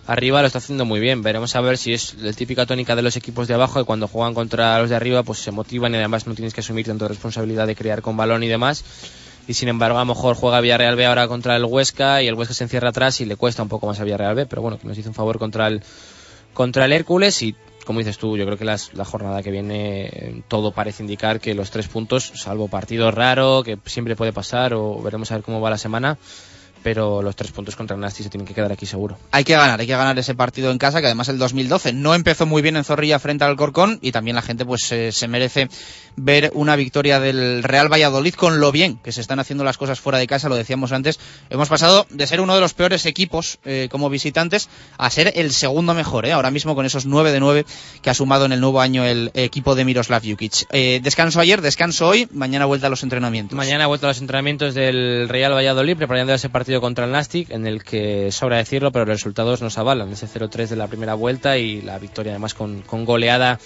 arriba, lo está haciendo muy bien. Veremos a ver si es la típica tónica de los equipos de abajo, que cuando juegan contra los de arriba, pues se motivan y además no tienes que asumir tanto responsabilidad de crear con balón y demás. Y sin embargo, a lo mejor juega Villarreal B ahora contra el Huesca y el Huesca se encierra atrás y le cuesta un poco más a Villarreal B, pero bueno, que nos hizo un favor contra el, contra el Hércules y como dices tú, yo creo que las- la jornada que viene eh, todo parece indicar que los tres puntos, salvo partido raro, que siempre puede pasar o veremos a ver cómo va la semana, pero los tres puntos contra el Nasti se tienen que quedar aquí seguro. Hay que ganar, hay que ganar ese partido en casa, que además el 2012 no empezó muy bien en Zorrilla frente al Corcón y también la gente pues eh, se merece ver una victoria del Real Valladolid con lo bien que se están haciendo las cosas fuera de casa, lo decíamos antes. Hemos pasado de ser uno de los peores equipos eh, como visitantes a ser el segundo mejor, ¿eh? ahora mismo con esos 9 de 9 que ha sumado en el nuevo año el equipo de Miroslav Jukic. Eh, descanso ayer, descanso hoy, mañana vuelta a los entrenamientos. Mañana ha vuelto a los entrenamientos del Real Valladolid preparando ese partido contra el Nastic, en el que sobra decirlo, pero los resultados nos avalan. Ese 0-3 de la primera vuelta y la victoria además con goleada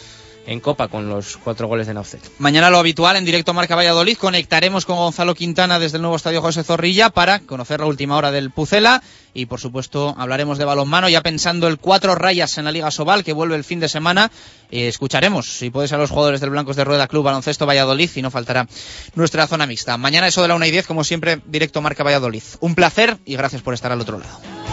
en Copa con los cuatro goles de Naufet. Mañana lo habitual en directo Marca Valladolid. Conectaremos con Gonzalo Quintana desde el nuevo estadio José Zorrilla para conocer la última hora del Pucela y por supuesto hablaremos de balonmano ya pensando el cuatro rayas en la Liga Sobal que vuelve el fin de semana. Eh, escucharemos si puede ser los jugadores del Blancos de Rueda Club Baloncesto Valladolid y no faltará nuestra zona mixta. Mañana eso de la una y diez como siempre directo Marca Valladolid. Un placer y gracias por estar al otro lado.